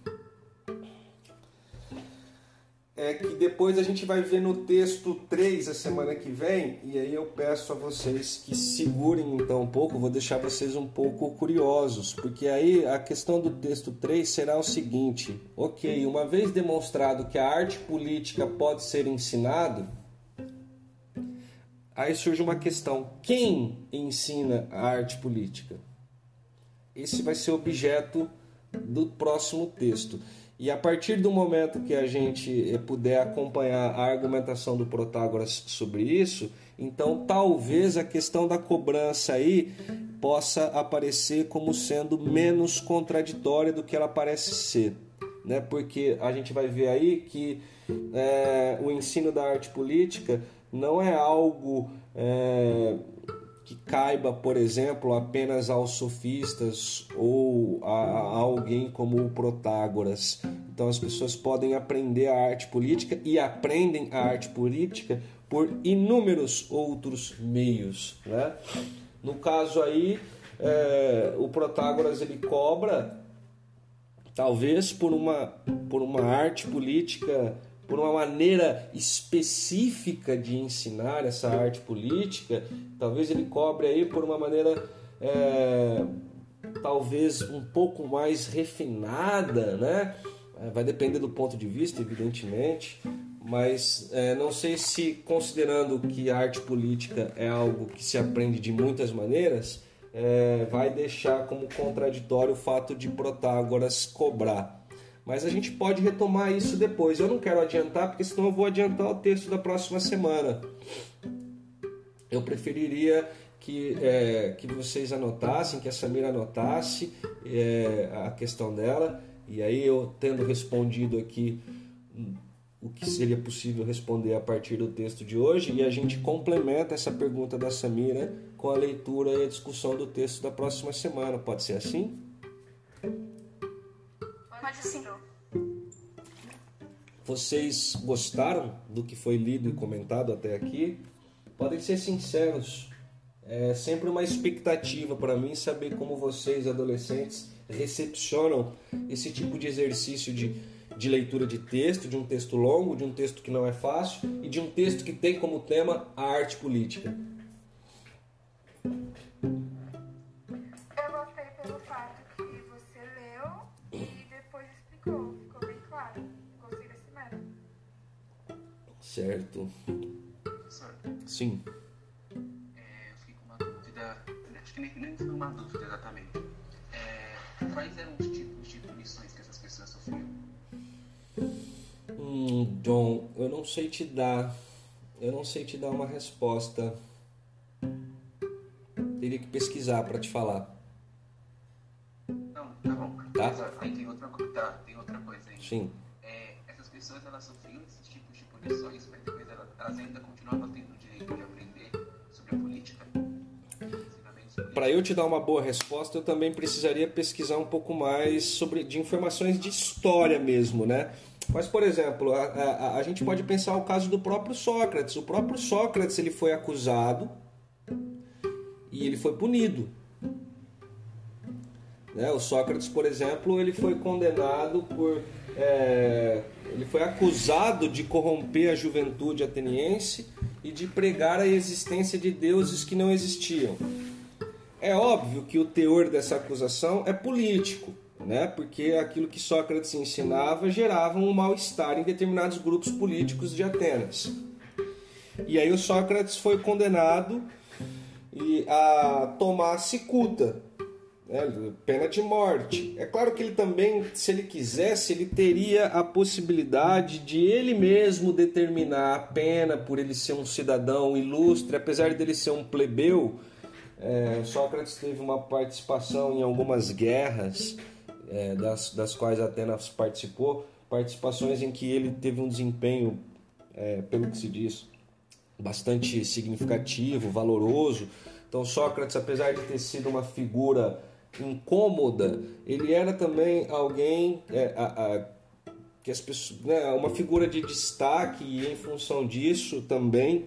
[SPEAKER 1] é que depois a gente vai ver no texto 3 a semana que vem, e aí eu peço a vocês que segurem então um pouco, vou deixar vocês um pouco curiosos, porque aí a questão do texto 3 será o seguinte: ok, uma vez demonstrado que a arte política pode ser ensinada, aí surge uma questão: quem ensina a arte política? Esse vai ser objeto do próximo texto. E a partir do momento que a gente eh, puder acompanhar a argumentação do Protágoras sobre isso, então talvez a questão da cobrança aí possa aparecer como sendo menos contraditória do que ela parece ser. Né? Porque a gente vai ver aí que é, o ensino da arte política não é algo. É, que caiba, por exemplo, apenas aos sofistas ou a, a, alguém como o Protágoras. Então as pessoas podem aprender a arte política e aprendem a arte política por inúmeros outros meios. Né? No caso aí, é, o Protágoras ele cobra talvez por uma, por uma arte política por uma maneira específica de ensinar essa arte política, talvez ele cobre aí por uma maneira é, talvez um pouco mais refinada, né? É, vai depender do ponto de vista, evidentemente, mas é, não sei se considerando que a arte política é algo que se aprende de muitas maneiras, é, vai deixar como contraditório o fato de Protágoras cobrar. Mas a gente pode retomar isso depois. Eu não quero adiantar, porque senão eu vou adiantar o texto da próxima semana. Eu preferiria que, é, que vocês anotassem, que a Samira anotasse é, a questão dela, e aí eu tendo respondido aqui o que seria possível responder a partir do texto de hoje, e a gente complementa essa pergunta da Samira com a leitura e a discussão do texto da próxima semana. Pode ser assim?
[SPEAKER 3] Pode sim.
[SPEAKER 1] Vocês gostaram do que foi lido e comentado até aqui? Podem ser sinceros. É sempre uma expectativa para mim saber como vocês, adolescentes, recepcionam esse tipo de exercício de, de leitura de texto, de um texto longo, de um texto que não é fácil e de um texto que tem como tema a arte política. Certo. Sim.
[SPEAKER 4] É, eu fiquei com uma dúvida, acho que nem, nem foi uma dúvida exatamente. É, quais eram os tipos de punições que essas pessoas sofriam?
[SPEAKER 1] Hum, John, eu não sei te dar. Eu não sei te dar uma resposta. Teria que pesquisar para te falar.
[SPEAKER 4] Não, tá bom.
[SPEAKER 1] Tá?
[SPEAKER 4] Aí tem outra, tá, tem outra coisa aí.
[SPEAKER 1] Sim.
[SPEAKER 4] É, essas pessoas elas sofriam punições, mas elas, ainda continuavam tendo o direito de aprender sobre a política?
[SPEAKER 1] Para eu te dar uma boa resposta, eu também precisaria pesquisar um pouco mais sobre de informações de história mesmo, né? Mas, por exemplo, a, a, a gente pode pensar o caso do próprio Sócrates. O próprio Sócrates ele foi acusado e ele foi punido. Né? O Sócrates, por exemplo, ele foi condenado por. é, ele foi acusado de corromper a juventude ateniense e de pregar a existência de deuses que não existiam. É óbvio que o teor dessa acusação é político, né? porque aquilo que Sócrates ensinava gerava um mal-estar em determinados grupos políticos de Atenas. E aí o Sócrates foi condenado a tomar cicuta, né? pena de morte. É claro que ele também, se ele quisesse, ele teria a possibilidade de ele mesmo determinar a pena por ele ser um cidadão ilustre, apesar dele ser um plebeu. É, Sócrates teve uma participação em algumas guerras é, das, das quais Atenas participou, participações em que ele teve um desempenho, é, pelo que se diz, bastante significativo, valoroso. Então Sócrates, apesar de ter sido uma figura incômoda, ele era também alguém é, a- a- que as pessoas, né, uma figura de destaque e em função disso também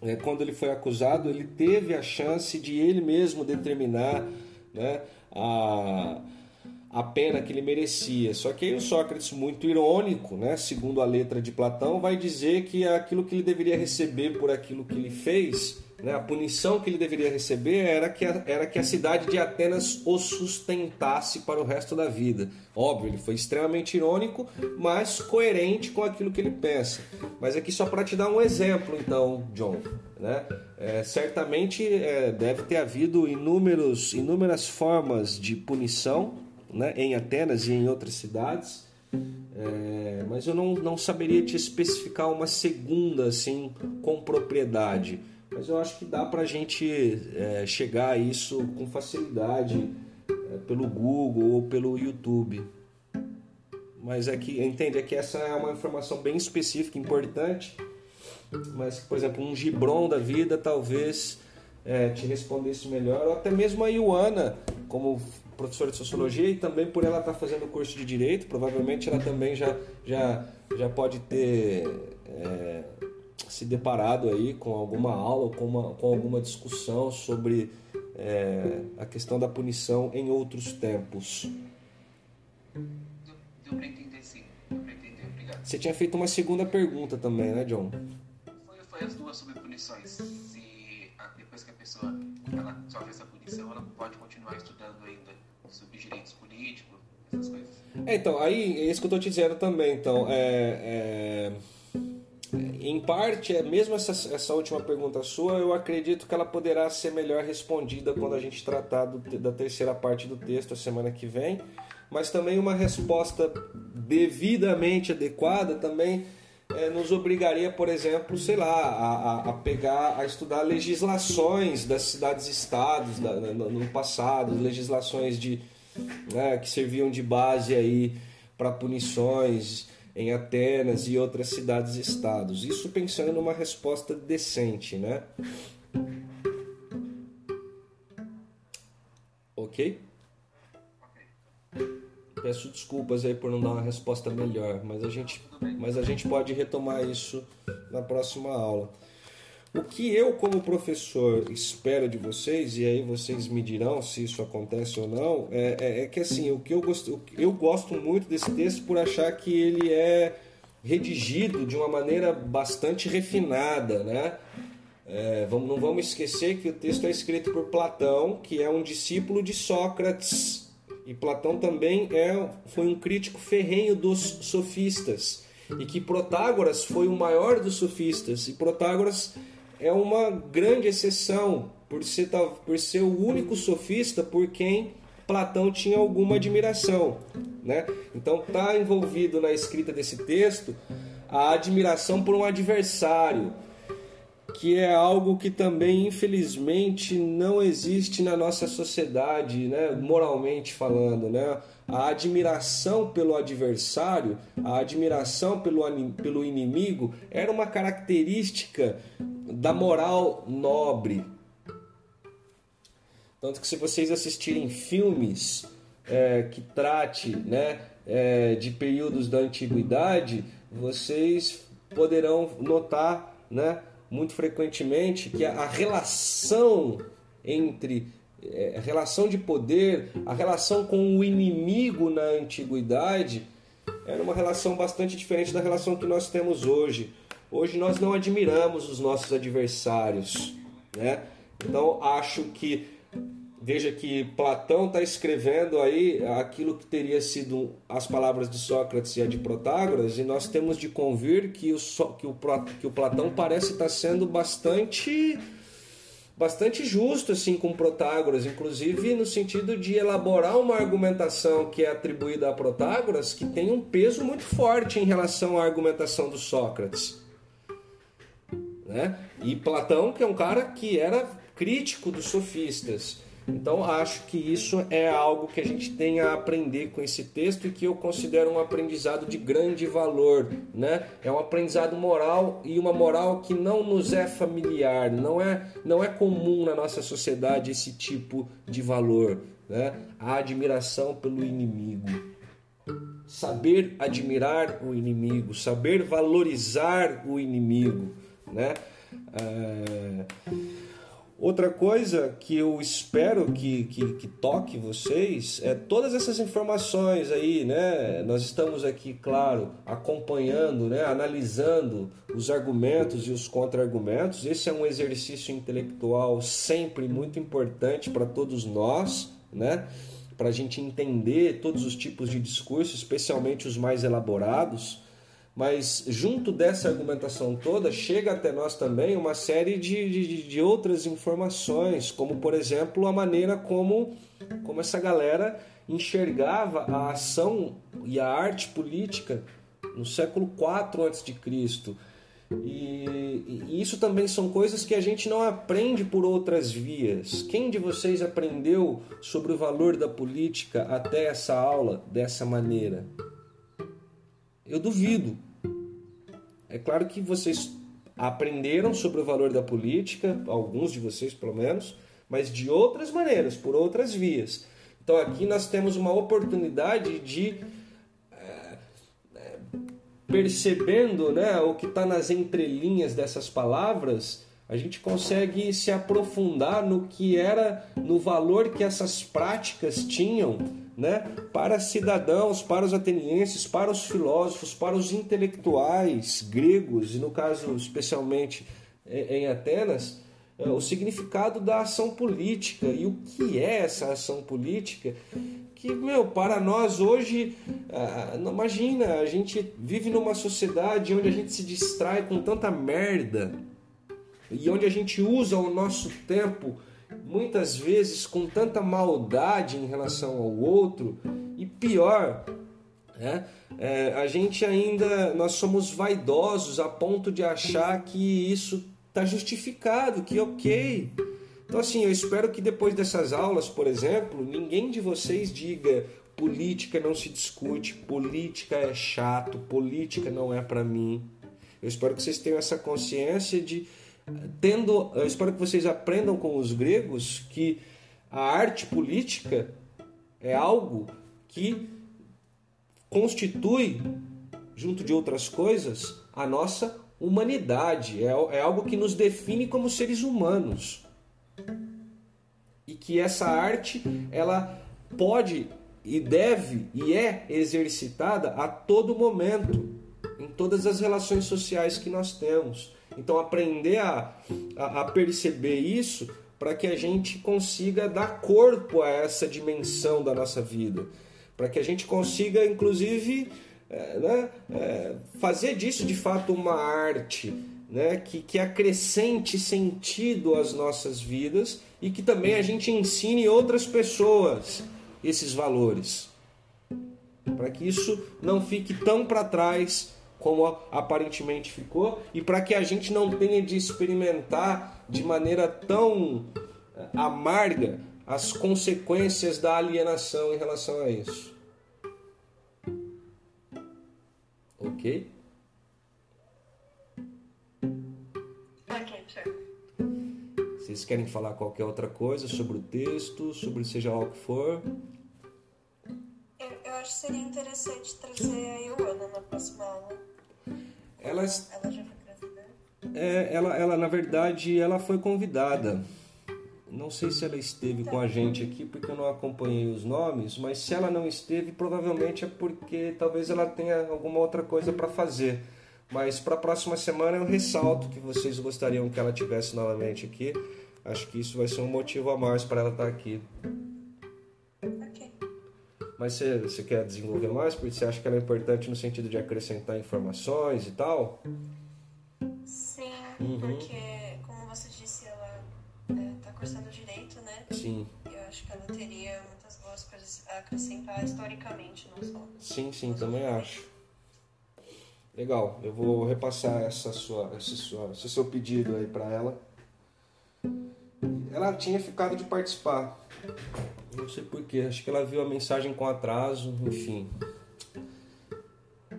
[SPEAKER 1] é, quando ele foi acusado, ele teve a chance de ele mesmo determinar né, a, a pena que ele merecia. Só que aí o Sócrates, muito irônico, né, segundo a letra de Platão, vai dizer que aquilo que ele deveria receber por aquilo que ele fez, né, a punição que ele deveria receber era que, a, era que a cidade de Atenas o sustentasse para o resto da vida. Óbvio, ele foi extremamente irônico, mas coerente com aquilo que ele pensa. Mas aqui só para te dar um exemplo, então, John. Né? É, certamente é, deve ter havido inúmeros, inúmeras formas de punição né, em Atenas e em outras cidades. É, mas eu não, não saberia te especificar uma segunda assim com propriedade. Mas eu acho que dá para a gente é, chegar a isso com facilidade é, pelo Google ou pelo YouTube. Mas é que, entende, é que essa é uma informação bem específica, importante. Mas, por exemplo, um Gibron da vida talvez é, te respondesse melhor, ou até mesmo a Ioana, como professora de sociologia, e também por ela estar fazendo o curso de direito, provavelmente ela também já, já, já pode ter é, se deparado aí com alguma aula ou com, uma, com alguma discussão sobre é, a questão da punição em outros tempos.
[SPEAKER 4] Deu, deu pra entender sim. Deu pra entender, obrigado.
[SPEAKER 1] Você tinha feito uma segunda pergunta também, né, John?
[SPEAKER 4] Foi, foi as duas sobre punições. Se a- depois que a pessoa ela sofre essa punição, ela pode continuar estudando ainda sobre direitos políticos, essas coisas.
[SPEAKER 1] É, então, aí é isso que eu tô te dizendo também. Então, é, é, em parte, é, mesmo essa, essa última pergunta sua, eu acredito que ela poderá ser melhor respondida quando a gente tratar do- da terceira parte do texto a semana que vem. Mas também uma resposta devidamente adequada também é, nos obrigaria, por exemplo, sei lá, a, a- pegar, a estudar legislações das cidades-estados da- no, no passado, legislações de, né, que serviam de base aí para punições em Atenas e outras cidades-estados. Isso pensando numa resposta decente, né? Ok? Peço desculpas aí por não dar uma resposta melhor, mas a gente, mas a gente pode retomar isso na próxima aula. O que eu, como professor, espero de vocês, e aí vocês me dirão se isso acontece ou não, é, é- é que assim, o que eu gosto, eu gosto muito desse texto por achar que ele é redigido de uma maneira bastante refinada, né? É, vamos, não vamos esquecer que o texto é escrito por Platão, que é um discípulo de Sócrates. E Platão também é, foi um crítico ferrenho dos sofistas. E que Protágoras foi o maior dos sofistas. E Protágoras é uma grande exceção, por ser, por ser o único sofista por quem Platão tinha alguma admiração. Né? Então está envolvido na escrita desse texto a admiração por um adversário. que é algo que também, infelizmente, não existe na nossa sociedade, né? moralmente falando. Né? A admiração pelo adversário, a admiração pelo, pelo inimigo, era uma característica da moral nobre. Tanto que se vocês assistirem filmes é, que trate né, é, de períodos da antiguidade, vocês poderão notar né, muito frequentemente que a, relação entre é, a relação de poder, a relação com o inimigo na antiguidade era uma relação bastante diferente da relação que nós temos hoje. Hoje nós não admiramos os nossos adversários, né? Então acho que Veja que Platão está escrevendo aí aquilo que teria sido as palavras de Sócrates e a de Protágoras, e nós temos de convir que o, que o, que o Platão parece estar tá sendo bastante bastante justo assim com Protágoras, inclusive no sentido de elaborar uma argumentação que é atribuída a Protágoras que tem um peso muito forte em relação à argumentação do Sócrates. Né? E Platão, que é um cara que era crítico dos sofistas. Então acho que isso é algo que a gente tem a aprender com esse texto e que eu considero um aprendizado de grande valor, né? É um aprendizado moral e uma moral que não nos é familiar, não é não é comum na nossa sociedade esse tipo de valor, né? A admiração pelo inimigo. Saber admirar o inimigo, saber valorizar o inimigo, né? É... Outra coisa que eu espero que, que, que, toque vocês é todas essas informações aí, né? Nós estamos aqui, claro, acompanhando, né? analisando os argumentos e os contra-argumentos. Esse é um exercício intelectual sempre muito importante para todos nós, né? Para a gente entender todos os tipos de discurso, especialmente os mais elaborados. Mas junto dessa argumentação toda, chega até nós também uma série de, de, de, outras informações, como por exemplo a maneira como, como essa galera enxergava a ação e a arte política no século IV a.C. E, e isso também são coisas que a gente não aprende por outras vias. Quem de vocês aprendeu sobre o valor da política até essa aula dessa maneira? Eu duvido. É claro que vocês aprenderam sobre o valor da política, alguns de vocês pelo menos, mas de outras maneiras, por outras vias. Então aqui nós temos uma oportunidade de é, é, percebendo né, o que está nas entrelinhas dessas palavras, a gente consegue se aprofundar no que era, no valor que essas práticas tinham né, para cidadãos, para os atenienses, para os filósofos, para os intelectuais gregos, e no caso especialmente em Atenas, é, o significado da ação política e o que é essa ação política. Que, meu, para nós hoje, ah, imagina, a gente vive numa sociedade onde a gente se distrai com tanta merda e onde a gente usa o nosso tempo muitas vezes com tanta maldade em relação ao outro e pior, né? É, a gente ainda nós somos vaidosos a ponto de achar que isso está justificado, que ok. Então assim, eu espero que depois dessas aulas, por exemplo, ninguém de vocês diga política não se discute, política é chato, política não é para mim. Eu espero que vocês tenham essa consciência de tendo, eu espero que vocês aprendam com os gregos que a arte política é algo que constitui, junto de outras coisas, a nossa humanidade. É, é algo que nos define como seres humanos. E que essa arte, ela pode e deve e é exercitada a todo momento, em todas as relações sociais que nós temos. Então, aprender a, a, a perceber isso para que a gente consiga dar corpo a essa dimensão da nossa vida, para que a gente consiga, inclusive, é, né, é, fazer disso de fato uma arte, né, que, que acrescente sentido às nossas vidas e que também a gente ensine outras pessoas esses valores, para que isso não fique tão para trás como aparentemente ficou e para que a gente não tenha de experimentar de maneira tão eh, amarga as consequências da alienação em relação a isso. Ok? Vocês querem falar qualquer outra coisa sobre o texto, sobre seja lá o que for?
[SPEAKER 2] Eu, eu acho que seria interessante trazer a Ioana na próxima aula.
[SPEAKER 1] Ela,
[SPEAKER 2] Ela já foi
[SPEAKER 1] é, ela, ela, na verdade, ela foi convidada. Não sei se ela esteve com a gente aqui, porque eu não acompanhei os nomes, mas se ela não esteve, provavelmente é porque talvez ela tenha alguma outra coisa para fazer. Mas para a próxima semana eu ressalto que vocês gostariam que ela tivesse novamente aqui. Acho que isso vai ser um motivo a mais para ela estar aqui.
[SPEAKER 2] Ok.
[SPEAKER 1] Mas você, você quer desenvolver mais? Porque você acha que ela é importante no sentido de acrescentar informações e tal?
[SPEAKER 2] Sim,
[SPEAKER 1] Uhum.
[SPEAKER 2] porque, como você disse, ela está cursando direito, né?
[SPEAKER 1] Sim,
[SPEAKER 2] Eu acho que ela teria muitas boas coisas a acrescentar historicamente, não só.
[SPEAKER 1] sim, sim, também acho. Legal, eu vou repassar essa sua, esse, sua, esse seu pedido aí para ela. Ela tinha ficado de participar. Não sei porquê, acho que ela viu a mensagem com atraso, enfim.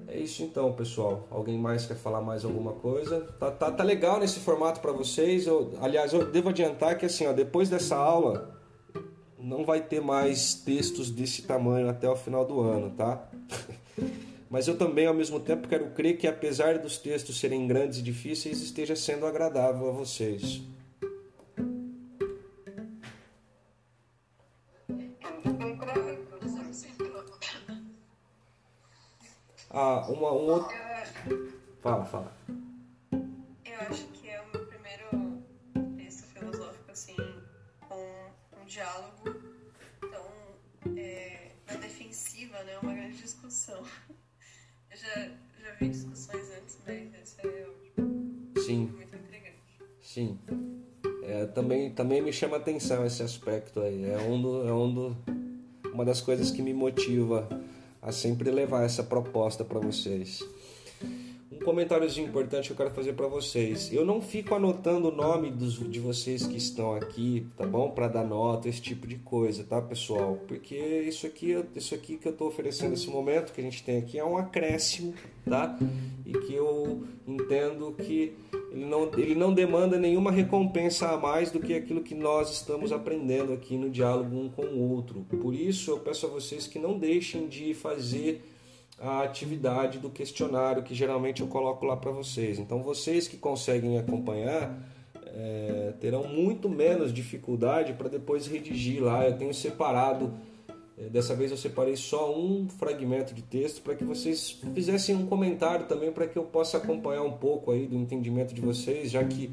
[SPEAKER 1] É isso então, pessoal. Alguém mais quer falar mais alguma coisa? Tá, tá, tá legal nesse formato para vocês. Eu, aliás, eu devo adiantar que assim, ó, depois dessa aula não vai ter mais textos desse tamanho até o final do ano, tá? Mas eu também, ao mesmo tempo, quero crer que, apesar dos textos serem grandes e difíceis, esteja sendo agradável a vocês. Uma, um outro.
[SPEAKER 2] Acho,
[SPEAKER 1] Fala, fala.
[SPEAKER 2] eu acho que é o meu primeiro texto filosófico, assim, com um diálogo tão é, na defensiva, né? Uma grande discussão. Eu já, já vi discussões antes, mas essa é.
[SPEAKER 1] Sim,
[SPEAKER 2] muito intrigante.
[SPEAKER 1] sim. É, também, também me chama atenção esse aspecto aí. É, um do, é um do, uma das coisas que me motiva a sempre levar essa proposta para vocês. Um comentáriozinho importante que eu quero fazer para vocês. Eu não fico anotando o nome dos, de vocês que estão aqui, tá bom? Para dar nota, esse tipo de coisa, tá, pessoal? Porque isso aqui, isso aqui que eu estou oferecendo nesse momento que a gente tem aqui é um acréscimo, tá? E que eu entendo que ele não, ele não demanda nenhuma recompensa a mais do que aquilo que nós estamos aprendendo aqui no diálogo um com o outro. Por isso, eu peço a vocês que não deixem de fazer a atividade do questionário que geralmente eu coloco lá para vocês. Então, vocês que conseguem acompanhar é, terão muito menos dificuldade para depois redigir lá. Eu tenho separado, é, dessa vez eu separei só um fragmento de texto para que vocês fizessem um comentário também para que eu possa acompanhar um pouco aí do entendimento de vocês, já que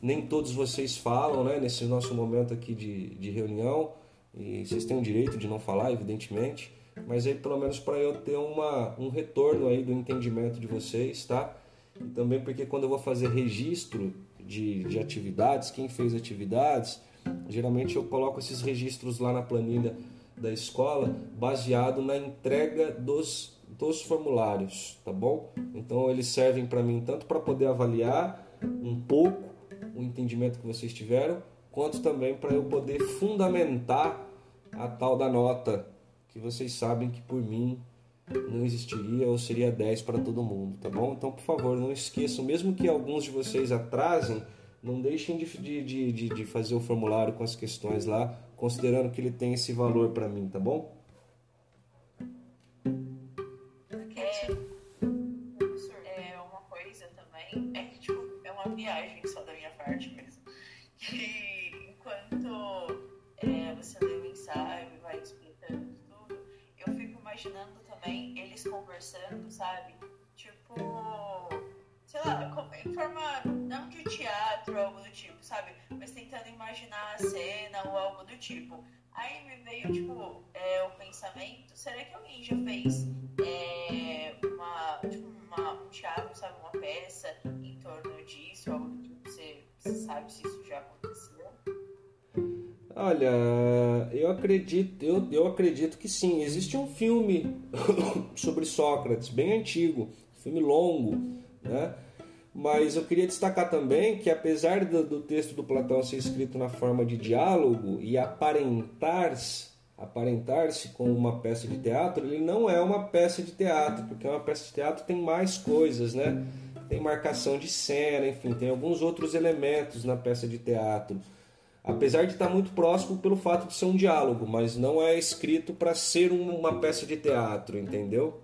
[SPEAKER 1] nem todos vocês falam, né, nesse nosso momento aqui de, de reunião, e vocês têm o direito de não falar, evidentemente, mas aí pelo menos para eu ter uma, um retorno aí do entendimento de vocês, tá? E também porque quando eu vou fazer registro de, de atividades, quem fez atividades, geralmente eu coloco esses registros lá na planilha da escola, baseado na entrega dos, dos formulários, tá bom? Então eles servem para mim tanto para poder avaliar um pouco o entendimento que vocês tiveram, quanto também para eu poder fundamentar a tal da nota que vocês sabem que por mim não existiria ou seria 10 para todo mundo, tá bom? Então, por favor, não esqueçam, mesmo que alguns de vocês atrasem, não deixem de, de, de, de fazer o formulário com as questões lá, considerando que ele tem esse valor para mim, tá bom?
[SPEAKER 3] Imaginando também eles conversando, sabe? Tipo, sei lá, em forma não de teatro ou algo do tipo, sabe? Mas tentando imaginar a cena ou algo do tipo. Aí me veio, tipo, é, o pensamento, será que alguém já fez é, uma, tipo, uma, um teatro, sabe, uma peça em torno disso, algo do tipo, você, você sabe se isso já aconteceu?
[SPEAKER 1] Olha, eu acredito, eu, eu acredito que sim. Existe um filme sobre Sócrates, bem antigo, filme longo, né? Mas eu queria destacar também que apesar do, do texto do Platão ser escrito na forma de diálogo e aparentar-se aparentar-se como uma peça de teatro, ele não é uma peça de teatro, porque uma peça de teatro tem mais coisas, né? Tem marcação de cena, enfim, tem alguns outros elementos na peça de teatro. Apesar de estar muito próximo pelo fato de ser um diálogo, mas não é escrito para ser uma peça de teatro, entendeu?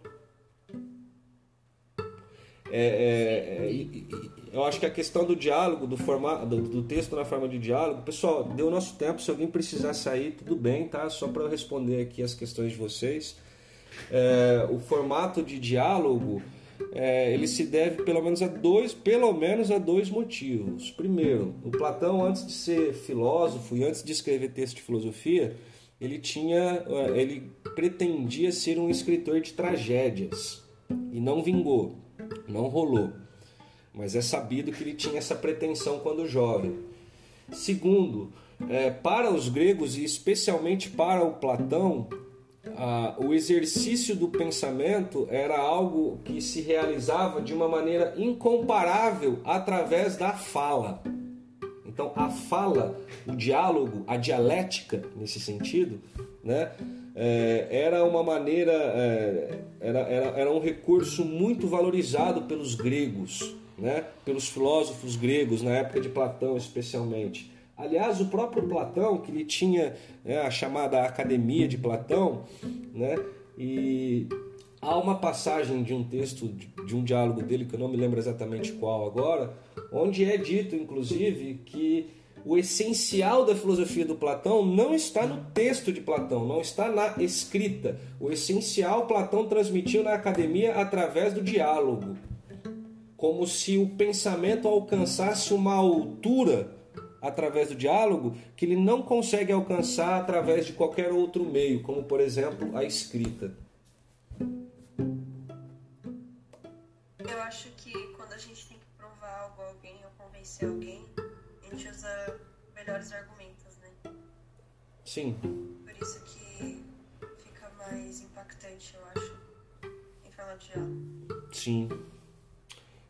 [SPEAKER 1] É, é, é, eu acho que a questão do diálogo, do, formato, do, do, texto na forma de diálogo, pessoal, deu nosso tempo. Se alguém precisar sair, tudo bem, tá? Só para eu responder aqui as questões de vocês. É, o formato de diálogo é, ele se deve pelo menos a dois, pelo menos a dois motivos. Primeiro, o Platão, antes de ser filósofo e antes de escrever texto de filosofia, ele tinha, é, ele pretendia ser um escritor de tragédias e não vingou. Não rolou. Mas é sabido que ele tinha essa pretensão quando jovem. Segundo, é, para os gregos e especialmente para o Platão, o exercício do pensamento era algo que se realizava de uma maneira incomparável através da fala. Então, a fala, o diálogo, a dialética, nesse sentido, né, é, era uma maneira, é, era, era, era um recurso muito valorizado pelos gregos, né? pelos filósofos gregos, na época de Platão especialmente. Aliás, o próprio Platão, que ele tinha né, a chamada Academia de Platão, né? e há uma passagem de um texto, de um diálogo dele, que eu não me lembro exatamente qual agora, onde é dito, inclusive, que o essencial da filosofia do Platão não está no texto de Platão, não está na escrita. O essencial Platão transmitiu na academia através do diálogo, como se o pensamento alcançasse uma altura através do diálogo que ele não consegue alcançar através de qualquer outro meio, como por exemplo a escrita.
[SPEAKER 2] Eu acho que quando a gente tem que provar algo a alguém ou convencer alguém, gente usa melhores argumentos, né?
[SPEAKER 1] Sim.
[SPEAKER 2] Por isso que fica mais impactante, eu acho, em falar de diálogo.
[SPEAKER 1] Sim.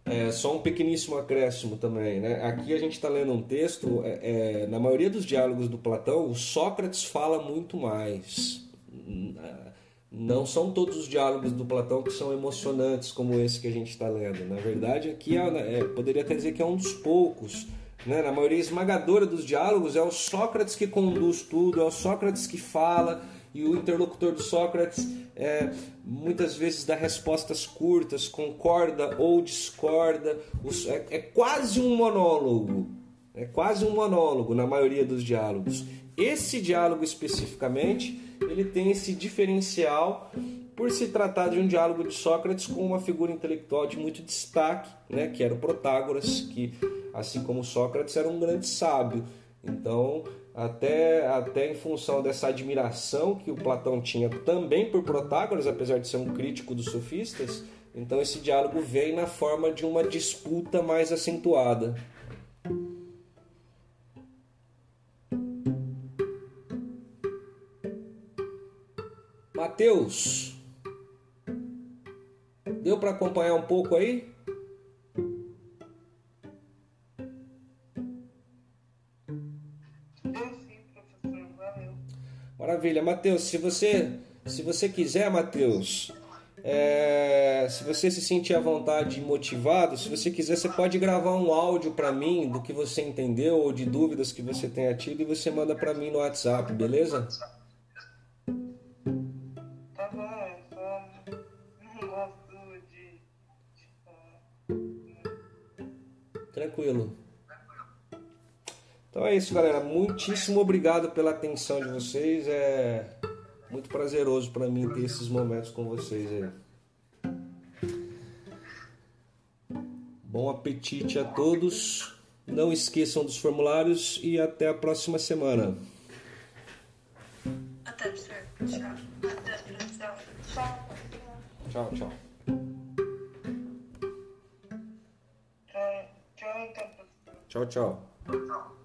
[SPEAKER 1] É, só um pequeníssimo acréscimo também, né? Aqui a gente está lendo um texto, é, é, na maioria dos diálogos do Platão, o Sócrates fala muito mais. Não são todos os diálogos do Platão que são emocionantes como esse que a gente está lendo. Na verdade, aqui é, é, poderia até dizer que é um dos poucos né? Na maioria esmagadora dos diálogos é o Sócrates que conduz tudo, é o Sócrates que fala e o interlocutor do Sócrates é, muitas vezes dá respostas curtas, concorda ou discorda. É, é quase um monólogo. É quase um monólogo na maioria dos diálogos. Esse diálogo especificamente, ele tem esse diferencial por se tratar de um diálogo de Sócrates com uma figura intelectual de muito destaque, né, que era o Protágoras, que assim como Sócrates era um grande sábio. Então, até, até em função dessa admiração que o Platão tinha também por Protágoras, apesar de ser um crítico dos sofistas, então esse diálogo vem na forma de uma disputa mais acentuada. Mateus, deu para acompanhar um pouco aí? Maravilha, Mateus. Se você, se você quiser, Mateus, é, se você se sentir à vontade e motivado, se você quiser, você pode gravar um áudio para mim do que você entendeu ou de dúvidas que você tenha tido e você manda para mim no WhatsApp, beleza?
[SPEAKER 2] Tá bom, só não gosto de.
[SPEAKER 1] Tranquilo. Então é isso, galera. Muitíssimo obrigado pela atenção de vocês. É muito prazeroso para mim ter esses momentos com vocês aí. Bom apetite a todos. Não esqueçam dos formulários e até a próxima semana.
[SPEAKER 2] Até.
[SPEAKER 1] Tchau. Tchau.
[SPEAKER 2] Tchau, tchau. Então,
[SPEAKER 1] Tchau, tchau.
[SPEAKER 4] Tchau.